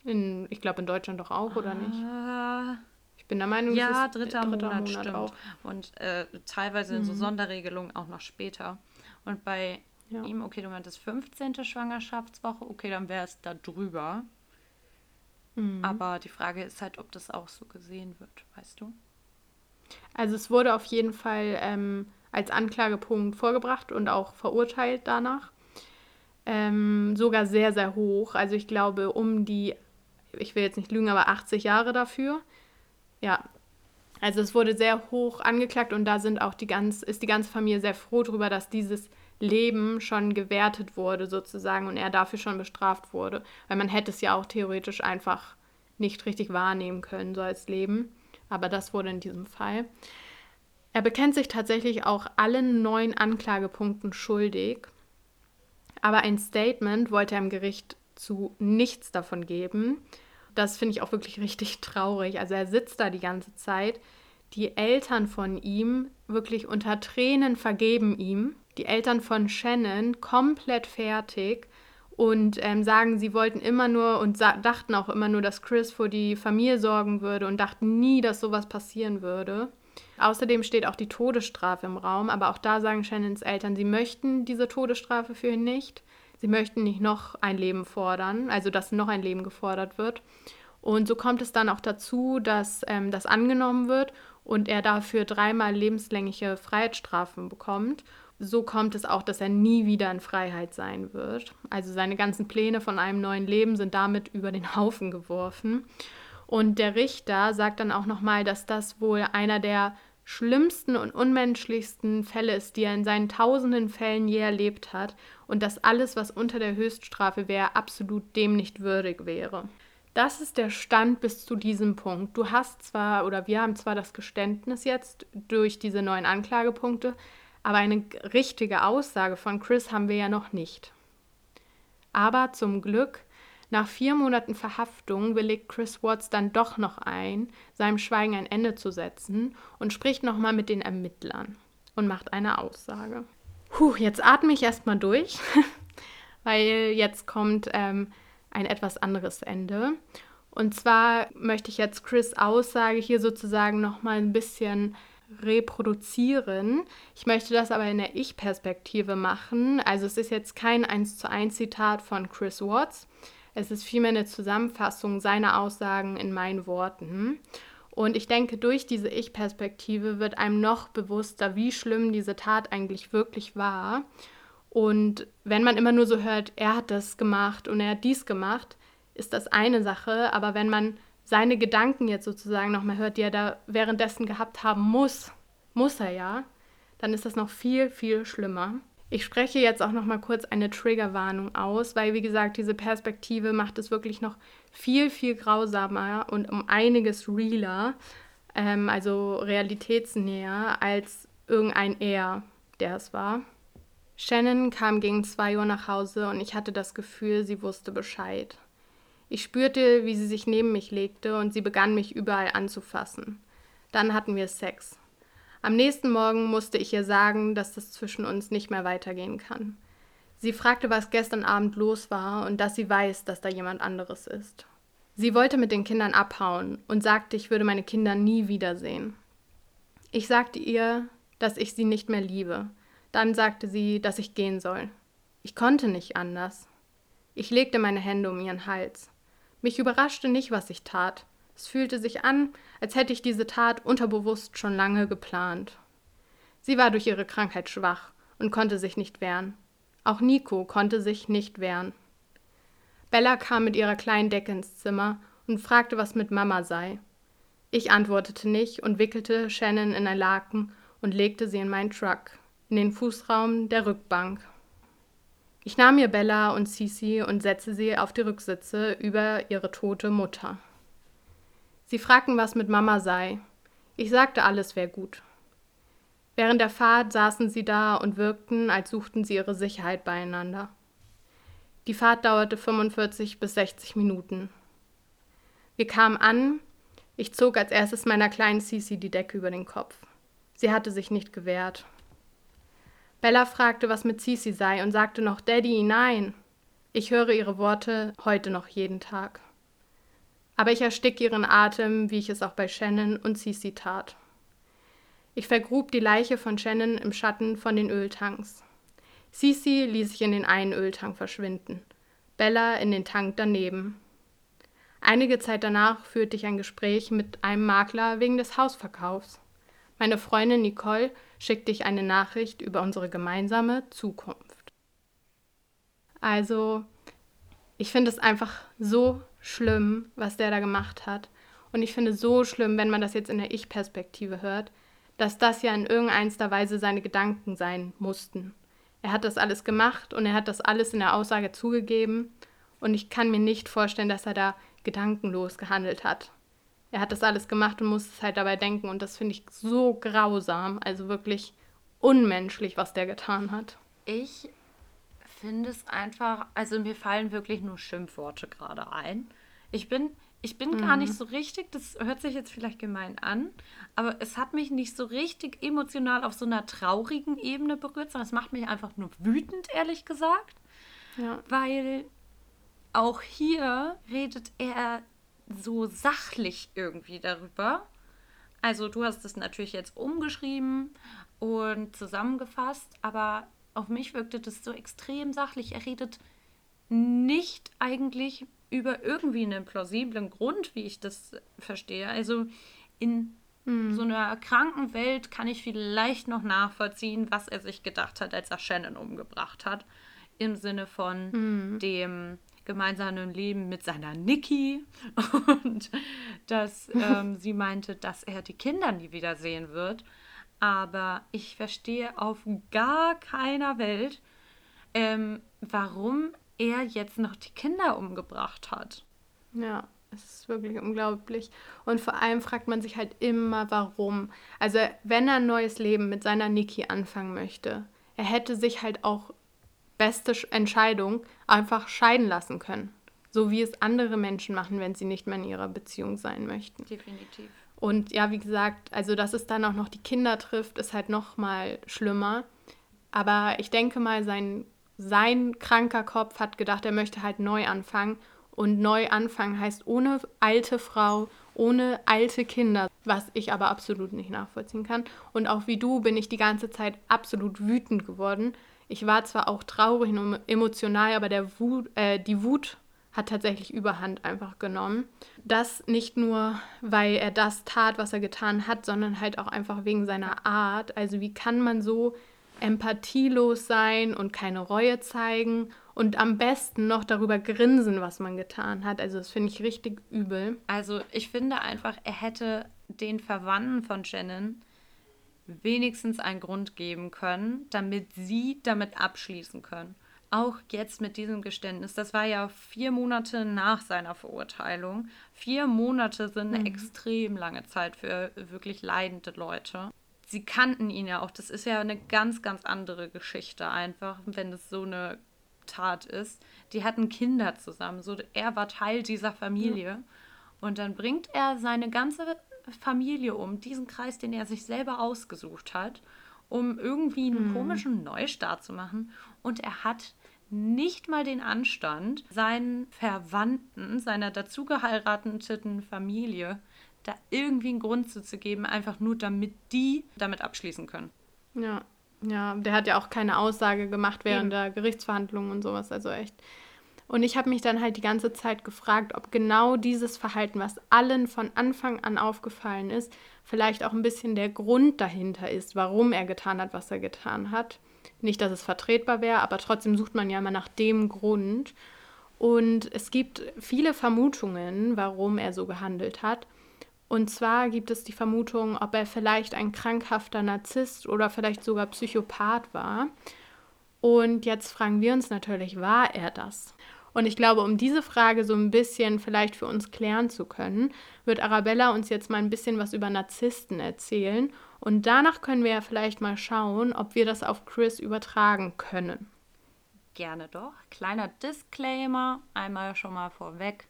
In, ich glaube in Deutschland doch auch, oder nicht? Ah. Ich bin der Meinung, ja, ist dritter, dritter Monat, Monat stimmt. Auch. Und äh, teilweise in so mhm. Sonderregelungen auch noch später. Und bei ja. ihm, okay, du meintest 15. Schwangerschaftswoche, okay, dann wäre es da drüber. Mhm. Aber die Frage ist halt, ob das auch so gesehen wird, weißt du? Also es wurde auf jeden Fall ähm, als Anklagepunkt vorgebracht und auch verurteilt danach. Ähm, sogar sehr, sehr hoch. Also ich glaube um die, ich will jetzt nicht lügen, aber 80 Jahre dafür. Ja. Also es wurde sehr hoch angeklagt und da sind auch die ganz, ist die ganze Familie sehr froh darüber, dass dieses Leben schon gewertet wurde sozusagen und er dafür schon bestraft wurde. Weil man hätte es ja auch theoretisch einfach nicht richtig wahrnehmen können, so als Leben. Aber das wurde in diesem Fall. Er bekennt sich tatsächlich auch allen neun Anklagepunkten schuldig. Aber ein Statement wollte er im Gericht zu nichts davon geben. Das finde ich auch wirklich richtig traurig. Also er sitzt da die ganze Zeit. Die Eltern von ihm wirklich unter Tränen vergeben ihm die Eltern von Shannon komplett fertig und ähm, sagen, sie wollten immer nur und dachten auch immer nur, dass Chris vor die Familie sorgen würde und dachten nie, dass sowas passieren würde. Außerdem steht auch die Todesstrafe im Raum, aber auch da sagen Shannons Eltern, sie möchten diese Todesstrafe für ihn nicht. Sie möchten nicht noch ein Leben fordern, also dass noch ein Leben gefordert wird. Und so kommt es dann auch dazu, dass ähm, das angenommen wird und er dafür dreimal lebenslängliche Freiheitsstrafen bekommt so kommt es auch, dass er nie wieder in Freiheit sein wird. Also seine ganzen Pläne von einem neuen Leben sind damit über den Haufen geworfen. Und der Richter sagt dann auch nochmal, dass das wohl einer der schlimmsten und unmenschlichsten Fälle ist, die er in seinen tausenden Fällen je erlebt hat und dass alles, was unter der Höchststrafe wäre, absolut dem nicht würdig wäre. Das ist der Stand bis zu diesem Punkt. Du hast zwar, oder wir haben zwar das Geständnis jetzt durch diese neuen Anklagepunkte, aber eine richtige Aussage von Chris haben wir ja noch nicht. Aber zum Glück, nach vier Monaten Verhaftung willigt Chris Watts dann doch noch ein, seinem Schweigen ein Ende zu setzen und spricht nochmal mit den Ermittlern und macht eine Aussage. Puh, jetzt atme ich erstmal durch, weil jetzt kommt ähm, ein etwas anderes Ende. Und zwar möchte ich jetzt Chris Aussage hier sozusagen nochmal ein bisschen reproduzieren. Ich möchte das aber in der Ich-Perspektive machen. Also es ist jetzt kein 1 zu 1 Zitat von Chris Watts. Es ist vielmehr eine Zusammenfassung seiner Aussagen in meinen Worten. Und ich denke, durch diese Ich-Perspektive wird einem noch bewusster, wie schlimm diese Tat eigentlich wirklich war. Und wenn man immer nur so hört, er hat das gemacht und er hat dies gemacht, ist das eine Sache. Aber wenn man seine Gedanken jetzt sozusagen nochmal hört, die er da währenddessen gehabt haben muss, muss er ja, dann ist das noch viel, viel schlimmer. Ich spreche jetzt auch noch mal kurz eine Triggerwarnung aus, weil wie gesagt, diese Perspektive macht es wirklich noch viel, viel grausamer und um einiges realer, ähm, also realitätsnäher als irgendein Er, der es war. Shannon kam gegen zwei Uhr nach Hause und ich hatte das Gefühl, sie wusste Bescheid. Ich spürte, wie sie sich neben mich legte und sie begann mich überall anzufassen. Dann hatten wir Sex. Am nächsten Morgen musste ich ihr sagen, dass das zwischen uns nicht mehr weitergehen kann. Sie fragte, was gestern Abend los war und dass sie weiß, dass da jemand anderes ist. Sie wollte mit den Kindern abhauen und sagte, ich würde meine Kinder nie wiedersehen. Ich sagte ihr, dass ich sie nicht mehr liebe. Dann sagte sie, dass ich gehen soll. Ich konnte nicht anders. Ich legte meine Hände um ihren Hals. Mich überraschte nicht, was ich tat. Es fühlte sich an, als hätte ich diese Tat unterbewusst schon lange geplant. Sie war durch ihre Krankheit schwach und konnte sich nicht wehren. Auch Nico konnte sich nicht wehren. Bella kam mit ihrer kleinen Decke ins Zimmer und fragte, was mit Mama sei. Ich antwortete nicht und wickelte Shannon in ein Laken und legte sie in meinen Truck, in den Fußraum der Rückbank. Ich nahm mir Bella und Sisi und setzte sie auf die Rücksitze über ihre tote Mutter. Sie fragten, was mit Mama sei. Ich sagte, alles wäre gut. Während der Fahrt saßen sie da und wirkten, als suchten sie ihre Sicherheit beieinander. Die Fahrt dauerte 45 bis 60 Minuten. Wir kamen an. Ich zog als erstes meiner kleinen Sisi die Decke über den Kopf. Sie hatte sich nicht gewehrt. Bella fragte, was mit Sisi sei und sagte noch Daddy, nein. Ich höre ihre Worte heute noch jeden Tag. Aber ich ersticke ihren Atem, wie ich es auch bei Shannon und Sisi tat. Ich vergrub die Leiche von Shannon im Schatten von den Öltanks. Sisi ließ sich in den einen Öltank verschwinden, Bella in den Tank daneben. Einige Zeit danach führte ich ein Gespräch mit einem Makler wegen des Hausverkaufs. Meine Freundin Nicole schickte ich eine Nachricht über unsere gemeinsame Zukunft. Also, ich finde es einfach so schlimm, was der da gemacht hat. Und ich finde so schlimm, wenn man das jetzt in der Ich-Perspektive hört, dass das ja in irgendeiner Weise seine Gedanken sein mussten. Er hat das alles gemacht und er hat das alles in der Aussage zugegeben. Und ich kann mir nicht vorstellen, dass er da gedankenlos gehandelt hat. Er hat das alles gemacht und muss es halt dabei denken. Und das finde ich so grausam. Also wirklich unmenschlich, was der getan hat. Ich finde es einfach, also mir fallen wirklich nur Schimpfworte gerade ein. Ich bin, ich bin mhm. gar nicht so richtig, das hört sich jetzt vielleicht gemein an, aber es hat mich nicht so richtig emotional auf so einer traurigen Ebene berührt, sondern es macht mich einfach nur wütend, ehrlich gesagt. Ja. Weil auch hier redet er so sachlich irgendwie darüber. Also du hast es natürlich jetzt umgeschrieben und zusammengefasst, aber auf mich wirkte das so extrem sachlich. Er redet nicht eigentlich über irgendwie einen plausiblen Grund, wie ich das verstehe. Also in hm. so einer kranken Welt kann ich vielleicht noch nachvollziehen, was er sich gedacht hat, als er Shannon umgebracht hat. Im Sinne von hm. dem gemeinsamen Leben mit seiner Nikki und dass ähm, sie meinte, dass er die Kinder nie wiedersehen wird. Aber ich verstehe auf gar keiner Welt, ähm, warum er jetzt noch die Kinder umgebracht hat. Ja, es ist wirklich unglaublich. Und vor allem fragt man sich halt immer, warum. Also, wenn er ein neues Leben mit seiner Niki anfangen möchte, er hätte sich halt auch beste Entscheidung einfach scheiden lassen können. So wie es andere Menschen machen, wenn sie nicht mehr in ihrer Beziehung sein möchten. Definitiv. Und ja, wie gesagt, also dass es dann auch noch die Kinder trifft, ist halt noch mal schlimmer. Aber ich denke mal, sein, sein kranker Kopf hat gedacht, er möchte halt neu anfangen. Und neu anfangen heißt ohne alte Frau, ohne alte Kinder, was ich aber absolut nicht nachvollziehen kann. Und auch wie du bin ich die ganze Zeit absolut wütend geworden, ich war zwar auch traurig und emotional, aber der Wut, äh, die Wut hat tatsächlich überhand einfach genommen. Das nicht nur, weil er das tat, was er getan hat, sondern halt auch einfach wegen seiner Art. Also wie kann man so empathielos sein und keine Reue zeigen und am besten noch darüber grinsen, was man getan hat. Also das finde ich richtig übel. Also ich finde einfach, er hätte den Verwandten von Shannon wenigstens einen Grund geben können, damit sie damit abschließen können. Auch jetzt mit diesem Geständnis, das war ja vier Monate nach seiner Verurteilung. Vier Monate sind eine mhm. extrem lange Zeit für wirklich leidende Leute. Sie kannten ihn ja auch. Das ist ja eine ganz, ganz andere Geschichte einfach, wenn es so eine Tat ist. Die hatten Kinder zusammen. So, er war Teil dieser Familie. Mhm. Und dann bringt er seine ganze Familie um, diesen Kreis, den er sich selber ausgesucht hat, um irgendwie einen mhm. komischen Neustart zu machen. Und er hat nicht mal den Anstand, seinen Verwandten, seiner dazugeheirateten Familie, da irgendwie einen Grund zu, geben, einfach nur damit die damit abschließen können. Ja, ja, der hat ja auch keine Aussage gemacht während Eben. der Gerichtsverhandlungen und sowas, also echt. Und ich habe mich dann halt die ganze Zeit gefragt, ob genau dieses Verhalten, was allen von Anfang an aufgefallen ist, vielleicht auch ein bisschen der Grund dahinter ist, warum er getan hat, was er getan hat. Nicht, dass es vertretbar wäre, aber trotzdem sucht man ja immer nach dem Grund. Und es gibt viele Vermutungen, warum er so gehandelt hat. Und zwar gibt es die Vermutung, ob er vielleicht ein krankhafter Narzisst oder vielleicht sogar Psychopath war. Und jetzt fragen wir uns natürlich, war er das? Und ich glaube, um diese Frage so ein bisschen vielleicht für uns klären zu können, wird Arabella uns jetzt mal ein bisschen was über Narzissten erzählen. Und danach können wir ja vielleicht mal schauen, ob wir das auf Chris übertragen können. Gerne doch. Kleiner Disclaimer, einmal schon mal vorweg.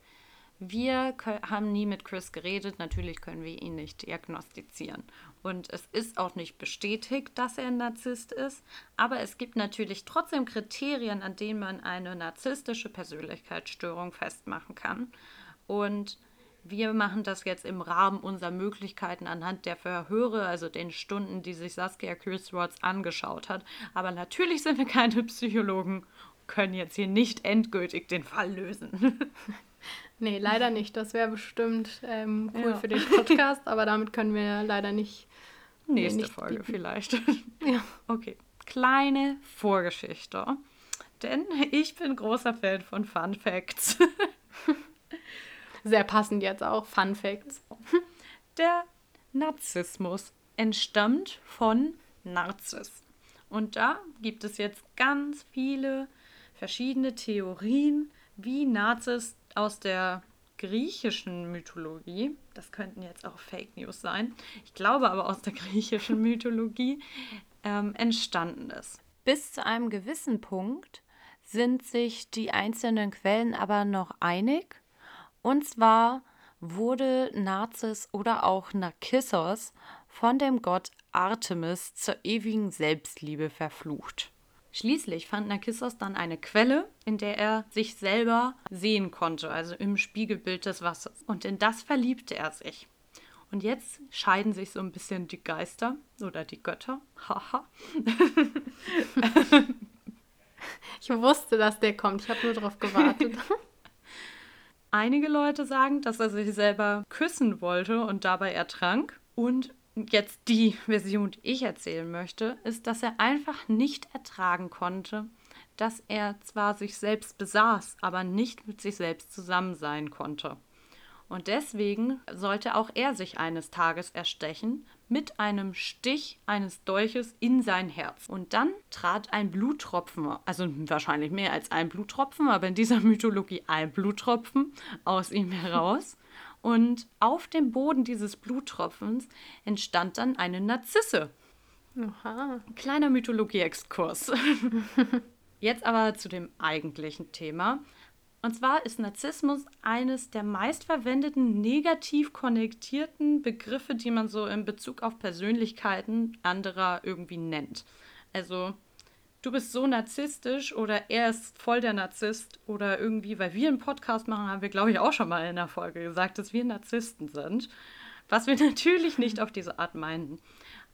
Wir haben nie mit Chris geredet, natürlich können wir ihn nicht diagnostizieren. Und es ist auch nicht bestätigt, dass er ein Narzisst ist, aber es gibt natürlich trotzdem Kriterien, an denen man eine narzisstische Persönlichkeitsstörung festmachen kann. Und wir machen das jetzt im Rahmen unserer Möglichkeiten anhand der Verhöre, also den Stunden, die sich Saskia Kürsworth angeschaut hat. Aber natürlich sind wir keine Psychologen, können jetzt hier nicht endgültig den Fall lösen. Nee, leider nicht. Das wäre bestimmt ähm, cool ja. für den Podcast, aber damit können wir leider nicht. Nächste nee, nicht Folge bieten. vielleicht. Ja. Okay. Kleine Vorgeschichte. Denn ich bin großer Fan von Fun Facts. Sehr passend jetzt auch, Fun Facts. Der Narzissmus entstammt von Narzis. Und da gibt es jetzt ganz viele verschiedene Theorien, wie Nazis aus der griechischen Mythologie, das könnten jetzt auch Fake News sein, ich glaube aber aus der griechischen Mythologie, ähm, entstanden ist. Bis zu einem gewissen Punkt sind sich die einzelnen Quellen aber noch einig. Und zwar wurde Narzis oder auch Narkissos von dem Gott Artemis zur ewigen Selbstliebe verflucht. Schließlich fand Narkissos dann eine Quelle, in der er sich selber sehen konnte, also im Spiegelbild des Wassers. Und in das verliebte er sich. Und jetzt scheiden sich so ein bisschen die Geister oder die Götter. Haha. ich wusste, dass der kommt. Ich habe nur darauf gewartet. Einige Leute sagen, dass er sich selber küssen wollte und dabei ertrank. Und jetzt die Version, die ich erzählen möchte, ist, dass er einfach nicht ertragen konnte, dass er zwar sich selbst besaß, aber nicht mit sich selbst zusammen sein konnte. Und deswegen sollte auch er sich eines Tages erstechen mit einem Stich eines Dolches in sein Herz. Und dann trat ein Bluttropfen, also wahrscheinlich mehr als ein Bluttropfen, aber in dieser Mythologie ein Bluttropfen aus ihm heraus. Und auf dem Boden dieses Bluttropfens entstand dann eine Narzisse. Aha. Kleiner Mythologie-Exkurs. Jetzt aber zu dem eigentlichen Thema. Und zwar ist Narzissmus eines der meistverwendeten negativ konnektierten Begriffe, die man so in Bezug auf Persönlichkeiten anderer irgendwie nennt. Also du bist so narzisstisch oder er ist voll der Narzisst oder irgendwie, weil wir einen Podcast machen, haben wir, glaube ich, auch schon mal in der Folge gesagt, dass wir Narzissten sind. Was wir natürlich nicht auf diese Art meinen.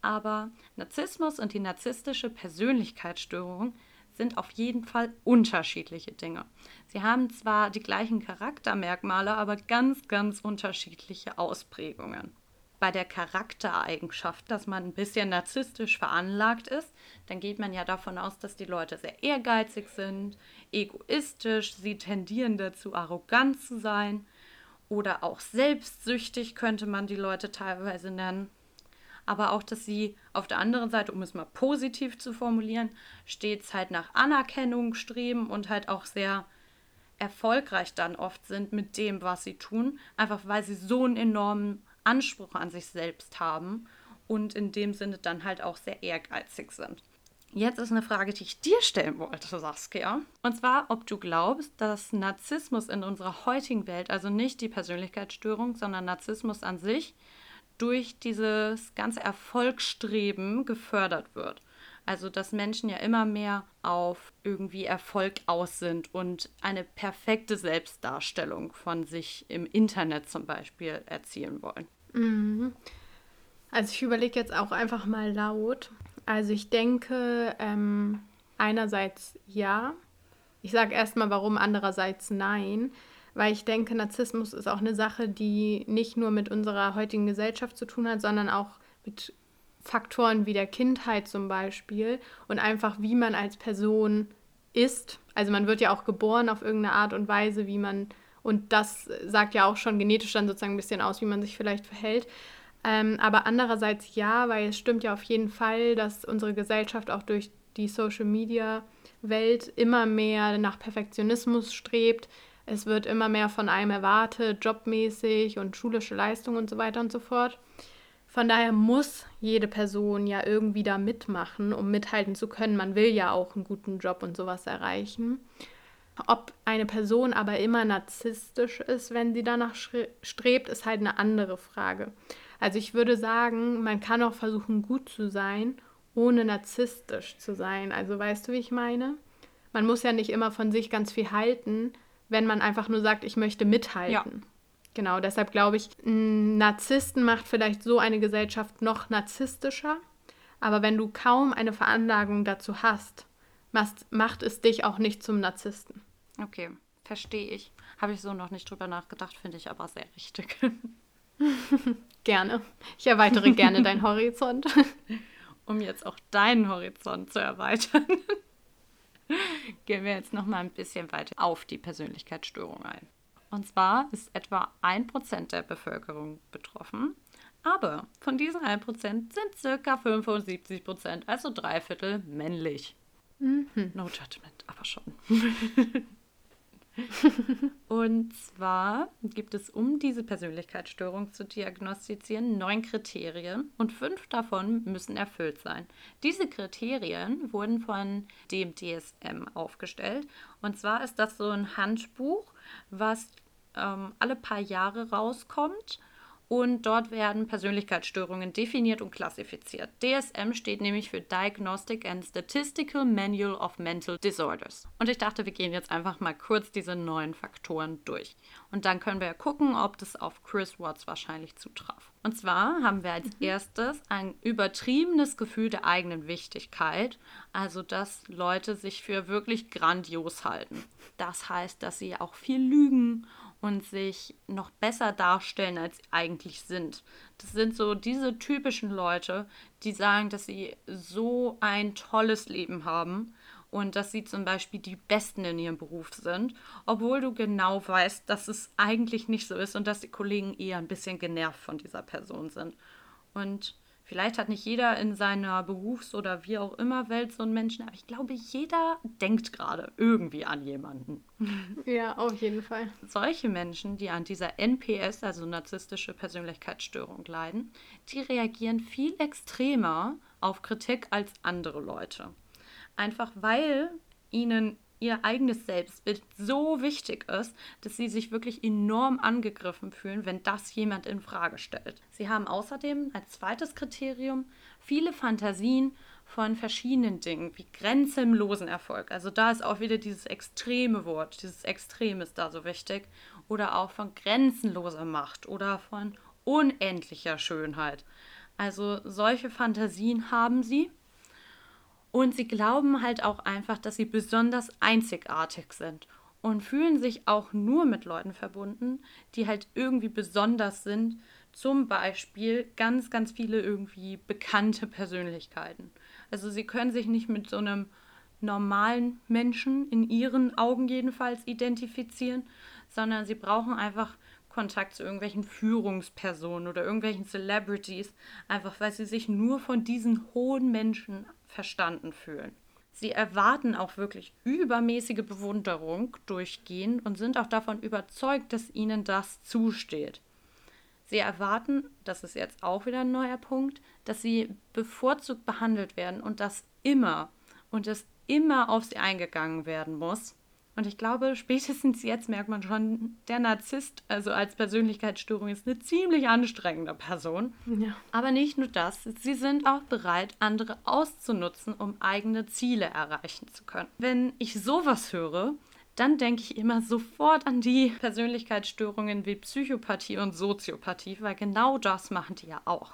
Aber Narzissmus und die narzisstische Persönlichkeitsstörung sind auf jeden Fall unterschiedliche Dinge. Sie haben zwar die gleichen Charaktermerkmale, aber ganz, ganz unterschiedliche Ausprägungen bei der Charaktereigenschaft, dass man ein bisschen narzisstisch veranlagt ist, dann geht man ja davon aus, dass die Leute sehr ehrgeizig sind, egoistisch, sie tendieren dazu, arrogant zu sein oder auch selbstsüchtig könnte man die Leute teilweise nennen. Aber auch, dass sie auf der anderen Seite, um es mal positiv zu formulieren, stets halt nach Anerkennung streben und halt auch sehr erfolgreich dann oft sind mit dem, was sie tun, einfach weil sie so einen enormen Anspruch an sich selbst haben und in dem Sinne dann halt auch sehr ehrgeizig sind. Jetzt ist eine Frage, die ich dir stellen wollte, Saskia. Und zwar, ob du glaubst, dass Narzissmus in unserer heutigen Welt, also nicht die Persönlichkeitsstörung, sondern Narzissmus an sich, durch dieses ganze Erfolgsstreben gefördert wird. Also, dass Menschen ja immer mehr auf irgendwie Erfolg aus sind und eine perfekte Selbstdarstellung von sich im Internet zum Beispiel erzielen wollen. Mhm. Also ich überlege jetzt auch einfach mal laut. Also ich denke, ähm, einerseits ja. Ich sage erstmal warum, andererseits nein. Weil ich denke, Narzissmus ist auch eine Sache, die nicht nur mit unserer heutigen Gesellschaft zu tun hat, sondern auch mit Faktoren wie der Kindheit zum Beispiel und einfach wie man als Person ist. Also man wird ja auch geboren auf irgendeine Art und Weise, wie man und das sagt ja auch schon genetisch dann sozusagen ein bisschen aus, wie man sich vielleicht verhält. Ähm, aber andererseits ja, weil es stimmt ja auf jeden Fall, dass unsere Gesellschaft auch durch die Social-Media-Welt immer mehr nach Perfektionismus strebt. Es wird immer mehr von einem erwartet, jobmäßig und schulische Leistung und so weiter und so fort. Von daher muss jede Person ja irgendwie da mitmachen, um mithalten zu können. Man will ja auch einen guten Job und sowas erreichen. Ob eine Person aber immer narzisstisch ist, wenn sie danach strebt, ist halt eine andere Frage. Also ich würde sagen, man kann auch versuchen, gut zu sein, ohne narzisstisch zu sein. Also weißt du, wie ich meine? Man muss ja nicht immer von sich ganz viel halten, wenn man einfach nur sagt, ich möchte mithalten. Ja. Genau, deshalb glaube ich, Narzissten macht vielleicht so eine Gesellschaft noch narzisstischer. Aber wenn du kaum eine Veranlagung dazu hast, macht es dich auch nicht zum Narzissten. Okay, verstehe ich. Habe ich so noch nicht drüber nachgedacht, finde ich aber sehr richtig. gerne. Ich erweitere gerne deinen Horizont. Um jetzt auch deinen Horizont zu erweitern, gehen wir jetzt noch mal ein bisschen weiter auf die Persönlichkeitsstörung ein. Und zwar ist etwa ein Prozent der Bevölkerung betroffen. Aber von diesen 1% sind circa 75%, also drei Viertel männlich. Mhm. No judgment, aber schon. Und zwar gibt es, um diese Persönlichkeitsstörung zu diagnostizieren, neun Kriterien und fünf davon müssen erfüllt sein. Diese Kriterien wurden von dem DSM aufgestellt. Und zwar ist das so ein Handbuch, was ähm, alle paar Jahre rauskommt und dort werden Persönlichkeitsstörungen definiert und klassifiziert. DSM steht nämlich für Diagnostic and Statistical Manual of Mental Disorders. Und ich dachte, wir gehen jetzt einfach mal kurz diese neuen Faktoren durch. Und dann können wir ja gucken, ob das auf Chris Watts wahrscheinlich zutraf. Und zwar haben wir als mhm. erstes ein übertriebenes Gefühl der eigenen Wichtigkeit, also dass Leute sich für wirklich grandios halten. Das heißt, dass sie auch viel lügen und sich noch besser darstellen, als sie eigentlich sind. Das sind so diese typischen Leute, die sagen, dass sie so ein tolles Leben haben und dass sie zum Beispiel die Besten in ihrem Beruf sind, obwohl du genau weißt, dass es eigentlich nicht so ist und dass die Kollegen eher ein bisschen genervt von dieser Person sind. Und Vielleicht hat nicht jeder in seiner Berufs- oder wie auch immer Welt so einen Menschen, aber ich glaube, jeder denkt gerade irgendwie an jemanden. Ja, auf jeden Fall. Solche Menschen, die an dieser NPS, also narzisstische Persönlichkeitsstörung, leiden, die reagieren viel extremer auf Kritik als andere Leute. Einfach weil ihnen ihr eigenes Selbstbild so wichtig ist, dass sie sich wirklich enorm angegriffen fühlen, wenn das jemand in Frage stellt. Sie haben außerdem als zweites Kriterium viele Fantasien von verschiedenen Dingen, wie grenzenlosen Erfolg. Also da ist auch wieder dieses extreme Wort, dieses Extrem ist da so wichtig. Oder auch von grenzenloser Macht oder von unendlicher Schönheit. Also solche Fantasien haben sie und sie glauben halt auch einfach, dass sie besonders einzigartig sind und fühlen sich auch nur mit Leuten verbunden, die halt irgendwie besonders sind. Zum Beispiel ganz, ganz viele irgendwie bekannte Persönlichkeiten. Also sie können sich nicht mit so einem normalen Menschen, in ihren Augen jedenfalls, identifizieren, sondern sie brauchen einfach Kontakt zu irgendwelchen Führungspersonen oder irgendwelchen Celebrities, einfach weil sie sich nur von diesen hohen Menschen verstanden fühlen. Sie erwarten auch wirklich übermäßige Bewunderung durchgehend und sind auch davon überzeugt, dass ihnen das zusteht. Sie erwarten, das ist jetzt auch wieder ein neuer Punkt, dass sie bevorzugt behandelt werden und das immer und dass immer auf sie eingegangen werden muss. Und ich glaube, spätestens jetzt merkt man schon, der Narzisst, also als Persönlichkeitsstörung, ist eine ziemlich anstrengende Person. Ja. Aber nicht nur das, sie sind auch bereit, andere auszunutzen, um eigene Ziele erreichen zu können. Wenn ich sowas höre, dann denke ich immer sofort an die Persönlichkeitsstörungen wie Psychopathie und Soziopathie, weil genau das machen die ja auch.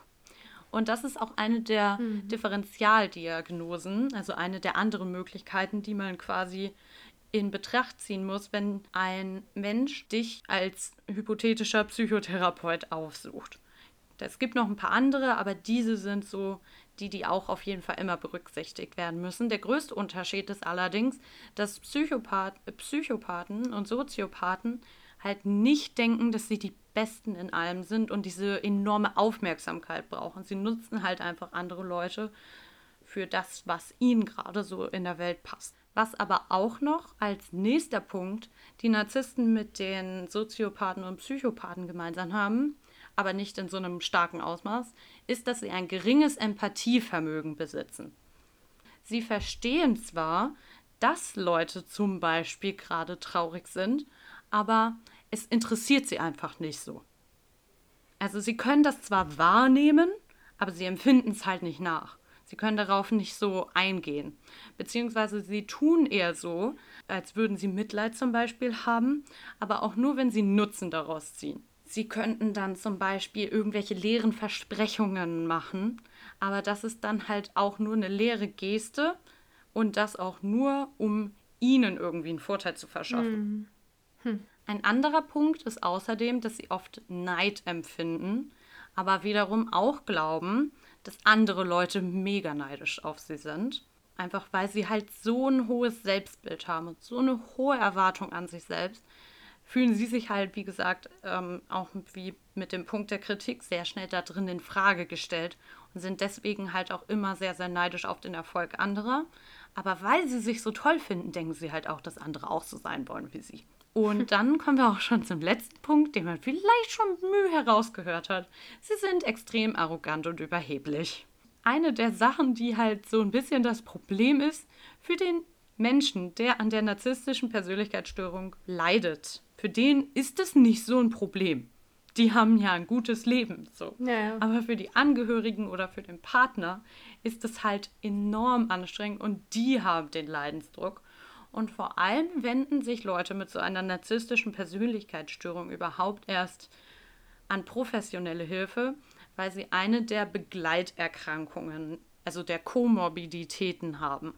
Und das ist auch eine der mhm. Differentialdiagnosen, also eine der anderen Möglichkeiten, die man quasi in Betracht ziehen muss, wenn ein Mensch dich als hypothetischer Psychotherapeut aufsucht. Es gibt noch ein paar andere, aber diese sind so die, die auch auf jeden Fall immer berücksichtigt werden müssen. Der größte Unterschied ist allerdings, dass Psychopath, Psychopathen und Soziopathen halt nicht denken, dass sie die Besten in allem sind und diese enorme Aufmerksamkeit brauchen. Sie nutzen halt einfach andere Leute für das, was ihnen gerade so in der Welt passt. Was aber auch noch als nächster Punkt die Narzissten mit den Soziopathen und Psychopathen gemeinsam haben, aber nicht in so einem starken Ausmaß, ist, dass sie ein geringes Empathievermögen besitzen. Sie verstehen zwar, dass Leute zum Beispiel gerade traurig sind, aber es interessiert sie einfach nicht so. Also sie können das zwar wahrnehmen, aber sie empfinden es halt nicht nach. Sie können darauf nicht so eingehen. Beziehungsweise sie tun eher so, als würden sie Mitleid zum Beispiel haben, aber auch nur, wenn sie Nutzen daraus ziehen. Sie könnten dann zum Beispiel irgendwelche leeren Versprechungen machen, aber das ist dann halt auch nur eine leere Geste und das auch nur, um ihnen irgendwie einen Vorteil zu verschaffen. Mhm. Hm. Ein anderer Punkt ist außerdem, dass sie oft Neid empfinden, aber wiederum auch glauben, dass andere Leute mega neidisch auf sie sind. Einfach weil sie halt so ein hohes Selbstbild haben und so eine hohe Erwartung an sich selbst, fühlen sie sich halt, wie gesagt, ähm, auch wie mit dem Punkt der Kritik sehr schnell da drin in Frage gestellt und sind deswegen halt auch immer sehr, sehr neidisch auf den Erfolg anderer. Aber weil sie sich so toll finden, denken sie halt auch, dass andere auch so sein wollen wie sie. Und dann kommen wir auch schon zum letzten Punkt, den man vielleicht schon Mühe herausgehört hat. Sie sind extrem arrogant und überheblich. Eine der Sachen, die halt so ein bisschen das Problem ist für den Menschen, der an der narzisstischen Persönlichkeitsstörung leidet, für den ist es nicht so ein Problem. Die haben ja ein gutes Leben, so. Ja. Aber für die Angehörigen oder für den Partner ist es halt enorm anstrengend und die haben den Leidensdruck. Und vor allem wenden sich Leute mit so einer narzisstischen Persönlichkeitsstörung überhaupt erst an professionelle Hilfe, weil sie eine der Begleiterkrankungen, also der Komorbiditäten haben.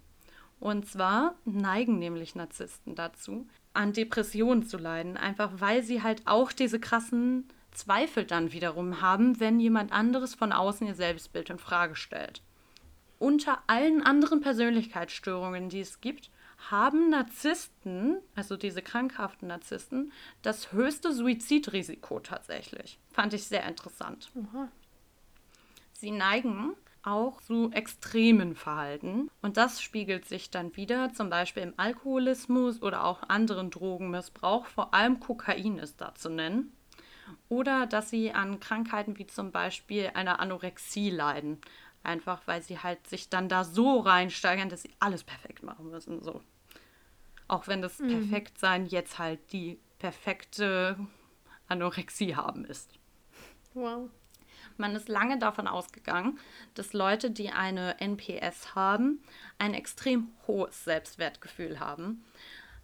Und zwar neigen nämlich Narzissten dazu, an Depressionen zu leiden, einfach weil sie halt auch diese krassen Zweifel dann wiederum haben, wenn jemand anderes von außen ihr Selbstbild in Frage stellt. Unter allen anderen Persönlichkeitsstörungen, die es gibt, haben Narzissten, also diese krankhaften Narzissten, das höchste Suizidrisiko tatsächlich. Fand ich sehr interessant. Aha. Sie neigen auch zu extremen Verhalten und das spiegelt sich dann wieder zum Beispiel im Alkoholismus oder auch anderen Drogenmissbrauch, vor allem Kokain ist da zu nennen. Oder dass sie an Krankheiten wie zum Beispiel einer Anorexie leiden. Einfach weil sie halt sich dann da so reinsteigern, dass sie alles perfekt machen müssen. So. Auch wenn das mhm. Perfektsein jetzt halt die perfekte Anorexie haben ist. Wow. Man ist lange davon ausgegangen, dass Leute, die eine NPS haben, ein extrem hohes Selbstwertgefühl haben.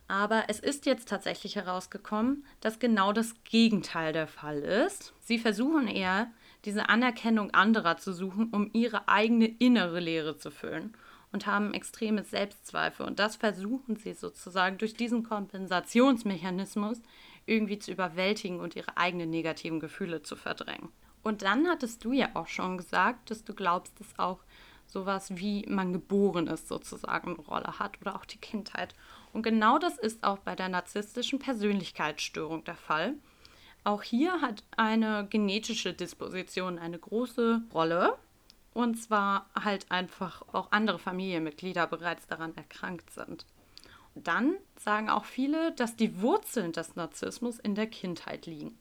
Aber es ist jetzt tatsächlich herausgekommen, dass genau das Gegenteil der Fall ist. Sie versuchen eher, diese Anerkennung anderer zu suchen, um ihre eigene innere Leere zu füllen und haben extreme Selbstzweifel. Und das versuchen sie sozusagen durch diesen Kompensationsmechanismus irgendwie zu überwältigen und ihre eigenen negativen Gefühle zu verdrängen. Und dann hattest du ja auch schon gesagt, dass du glaubst, dass auch sowas wie man geboren ist sozusagen eine Rolle hat oder auch die Kindheit. Und genau das ist auch bei der narzisstischen Persönlichkeitsstörung der Fall. Auch hier hat eine genetische Disposition eine große Rolle. Und zwar halt einfach auch andere Familienmitglieder bereits daran erkrankt sind. Dann sagen auch viele, dass die Wurzeln des Narzissmus in der Kindheit liegen.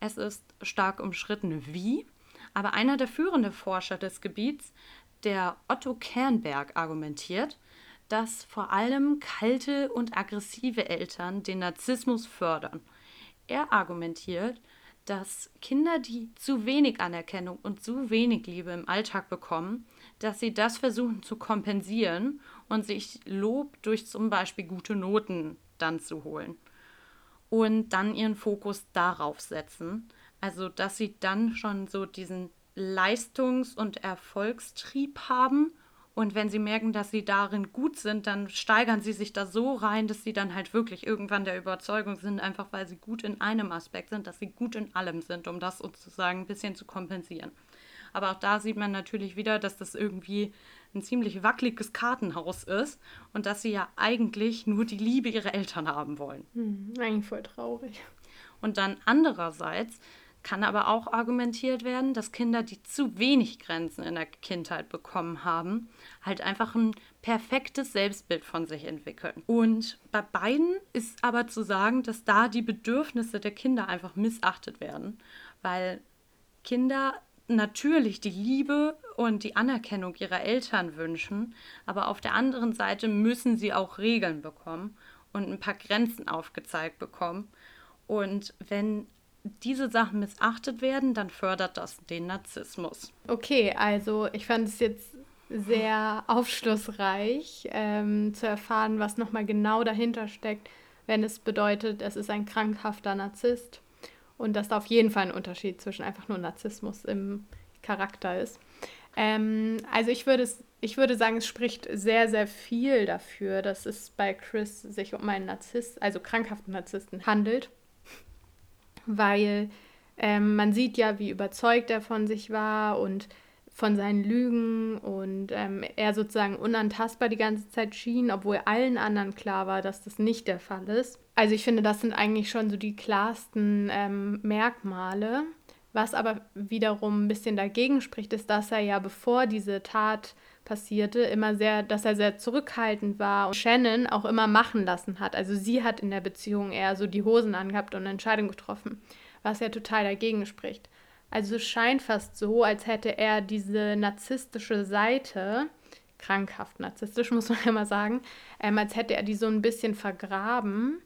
Es ist stark umschritten, wie, aber einer der führenden Forscher des Gebiets, der Otto Kernberg, argumentiert, dass vor allem kalte und aggressive Eltern den Narzissmus fördern. Er argumentiert, dass Kinder, die zu wenig Anerkennung und zu wenig Liebe im Alltag bekommen, dass sie das versuchen zu kompensieren und sich Lob durch zum Beispiel gute Noten dann zu holen. Und dann ihren Fokus darauf setzen. Also, dass sie dann schon so diesen Leistungs- und Erfolgstrieb haben und wenn sie merken, dass sie darin gut sind, dann steigern sie sich da so rein, dass sie dann halt wirklich irgendwann der Überzeugung sind, einfach weil sie gut in einem Aspekt sind, dass sie gut in allem sind, um das sozusagen ein bisschen zu kompensieren. Aber auch da sieht man natürlich wieder, dass das irgendwie ein ziemlich wackeliges Kartenhaus ist und dass sie ja eigentlich nur die Liebe ihrer Eltern haben wollen. Hm, eigentlich voll traurig. Und dann andererseits kann aber auch argumentiert werden, dass Kinder, die zu wenig Grenzen in der Kindheit bekommen haben, halt einfach ein perfektes Selbstbild von sich entwickeln. Und bei beiden ist aber zu sagen, dass da die Bedürfnisse der Kinder einfach missachtet werden, weil Kinder natürlich die Liebe und die Anerkennung ihrer Eltern wünschen, aber auf der anderen Seite müssen sie auch Regeln bekommen und ein paar Grenzen aufgezeigt bekommen. Und wenn diese Sachen missachtet werden, dann fördert das den Narzissmus. Okay, also ich fand es jetzt sehr aufschlussreich ähm, zu erfahren, was nochmal genau dahinter steckt, wenn es bedeutet, es ist ein krankhafter Narzisst und dass da auf jeden Fall ein Unterschied zwischen einfach nur Narzissmus im Charakter ist. Ähm, also ich würde, ich würde sagen, es spricht sehr, sehr viel dafür, dass es bei Chris sich um einen Narzisst, also krankhaften Narzissten handelt weil ähm, man sieht ja, wie überzeugt er von sich war und von seinen Lügen und ähm, er sozusagen unantastbar die ganze Zeit schien, obwohl allen anderen klar war, dass das nicht der Fall ist. Also ich finde, das sind eigentlich schon so die klarsten ähm, Merkmale. Was aber wiederum ein bisschen dagegen spricht, ist, dass er ja bevor diese Tat passierte, immer sehr, dass er sehr zurückhaltend war und Shannon auch immer machen lassen hat. Also sie hat in der Beziehung eher so die Hosen angehabt und eine Entscheidung getroffen, was ja total dagegen spricht. Also es scheint fast so, als hätte er diese narzisstische Seite, krankhaft narzisstisch muss man ja mal sagen, ähm, als hätte er die so ein bisschen vergraben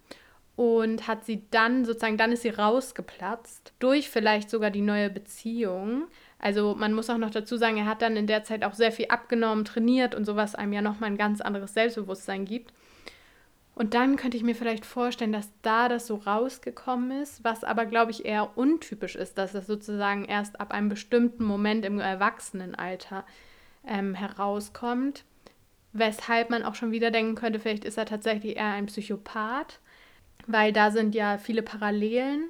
und hat sie dann sozusagen, dann ist sie rausgeplatzt durch vielleicht sogar die neue Beziehung, also man muss auch noch dazu sagen, er hat dann in der Zeit auch sehr viel abgenommen, trainiert und sowas einem ja nochmal ein ganz anderes Selbstbewusstsein gibt. Und dann könnte ich mir vielleicht vorstellen, dass da das so rausgekommen ist, was aber, glaube ich, eher untypisch ist, dass das sozusagen erst ab einem bestimmten Moment im Erwachsenenalter ähm, herauskommt. Weshalb man auch schon wieder denken könnte, vielleicht ist er tatsächlich eher ein Psychopath, weil da sind ja viele Parallelen.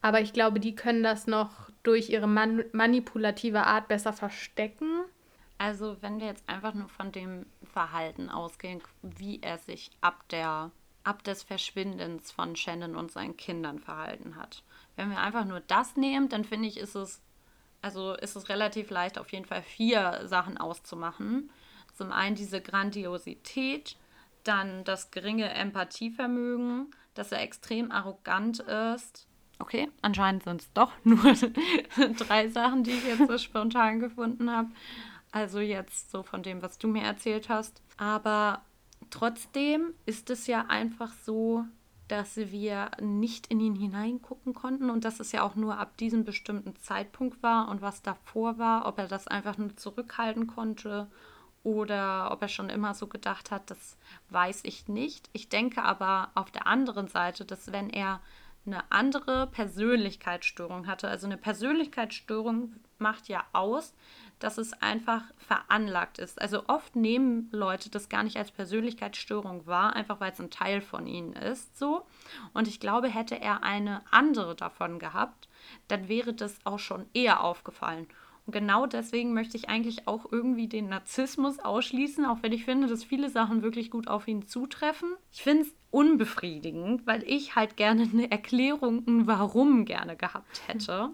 Aber ich glaube, die können das noch durch ihre man manipulative Art besser verstecken. Also wenn wir jetzt einfach nur von dem Verhalten ausgehen, wie er sich ab der ab des Verschwindens von Shannon und seinen Kindern verhalten hat. Wenn wir einfach nur das nehmen, dann finde ich, ist es also ist es relativ leicht, auf jeden Fall vier Sachen auszumachen. Zum einen diese Grandiosität, dann das geringe Empathievermögen, dass er extrem arrogant ist, Okay, anscheinend sind es doch nur drei Sachen, die ich jetzt so spontan gefunden habe. Also jetzt so von dem, was du mir erzählt hast. Aber trotzdem ist es ja einfach so, dass wir nicht in ihn hineingucken konnten und dass es ja auch nur ab diesem bestimmten Zeitpunkt war und was davor war, ob er das einfach nur zurückhalten konnte oder ob er schon immer so gedacht hat, das weiß ich nicht. Ich denke aber auf der anderen Seite, dass wenn er eine andere Persönlichkeitsstörung hatte. Also eine Persönlichkeitsstörung macht ja aus, dass es einfach veranlagt ist. Also oft nehmen Leute das gar nicht als Persönlichkeitsstörung wahr, einfach weil es ein Teil von ihnen ist, so. Und ich glaube, hätte er eine andere davon gehabt, dann wäre das auch schon eher aufgefallen. Und genau deswegen möchte ich eigentlich auch irgendwie den Narzissmus ausschließen, auch wenn ich finde, dass viele Sachen wirklich gut auf ihn zutreffen. Ich finde es unbefriedigend, weil ich halt gerne eine Erklärung, ein Warum gerne gehabt hätte.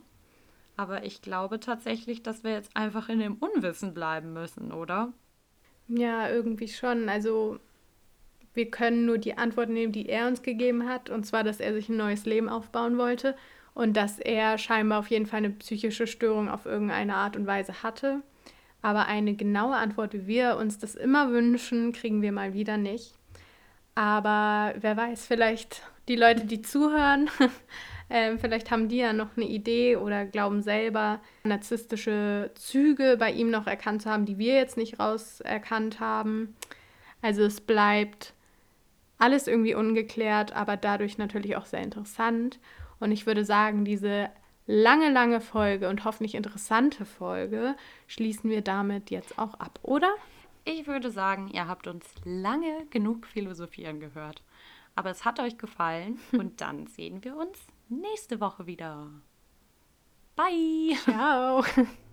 Aber ich glaube tatsächlich, dass wir jetzt einfach in dem Unwissen bleiben müssen, oder? Ja, irgendwie schon. Also wir können nur die Antwort nehmen, die er uns gegeben hat, und zwar, dass er sich ein neues Leben aufbauen wollte und dass er scheinbar auf jeden Fall eine psychische Störung auf irgendeine Art und Weise hatte. Aber eine genaue Antwort, wie wir uns das immer wünschen, kriegen wir mal wieder nicht. Aber wer weiß, vielleicht die Leute, die zuhören, äh, vielleicht haben die ja noch eine Idee oder glauben selber narzisstische Züge bei ihm noch erkannt zu haben, die wir jetzt nicht rauserkannt haben. Also es bleibt alles irgendwie ungeklärt, aber dadurch natürlich auch sehr interessant. Und ich würde sagen, diese lange, lange Folge und hoffentlich interessante Folge schließen wir damit jetzt auch ab, oder? Ich würde sagen, ihr habt uns lange genug philosophieren gehört. Aber es hat euch gefallen und dann sehen wir uns nächste Woche wieder. Bye. Ciao.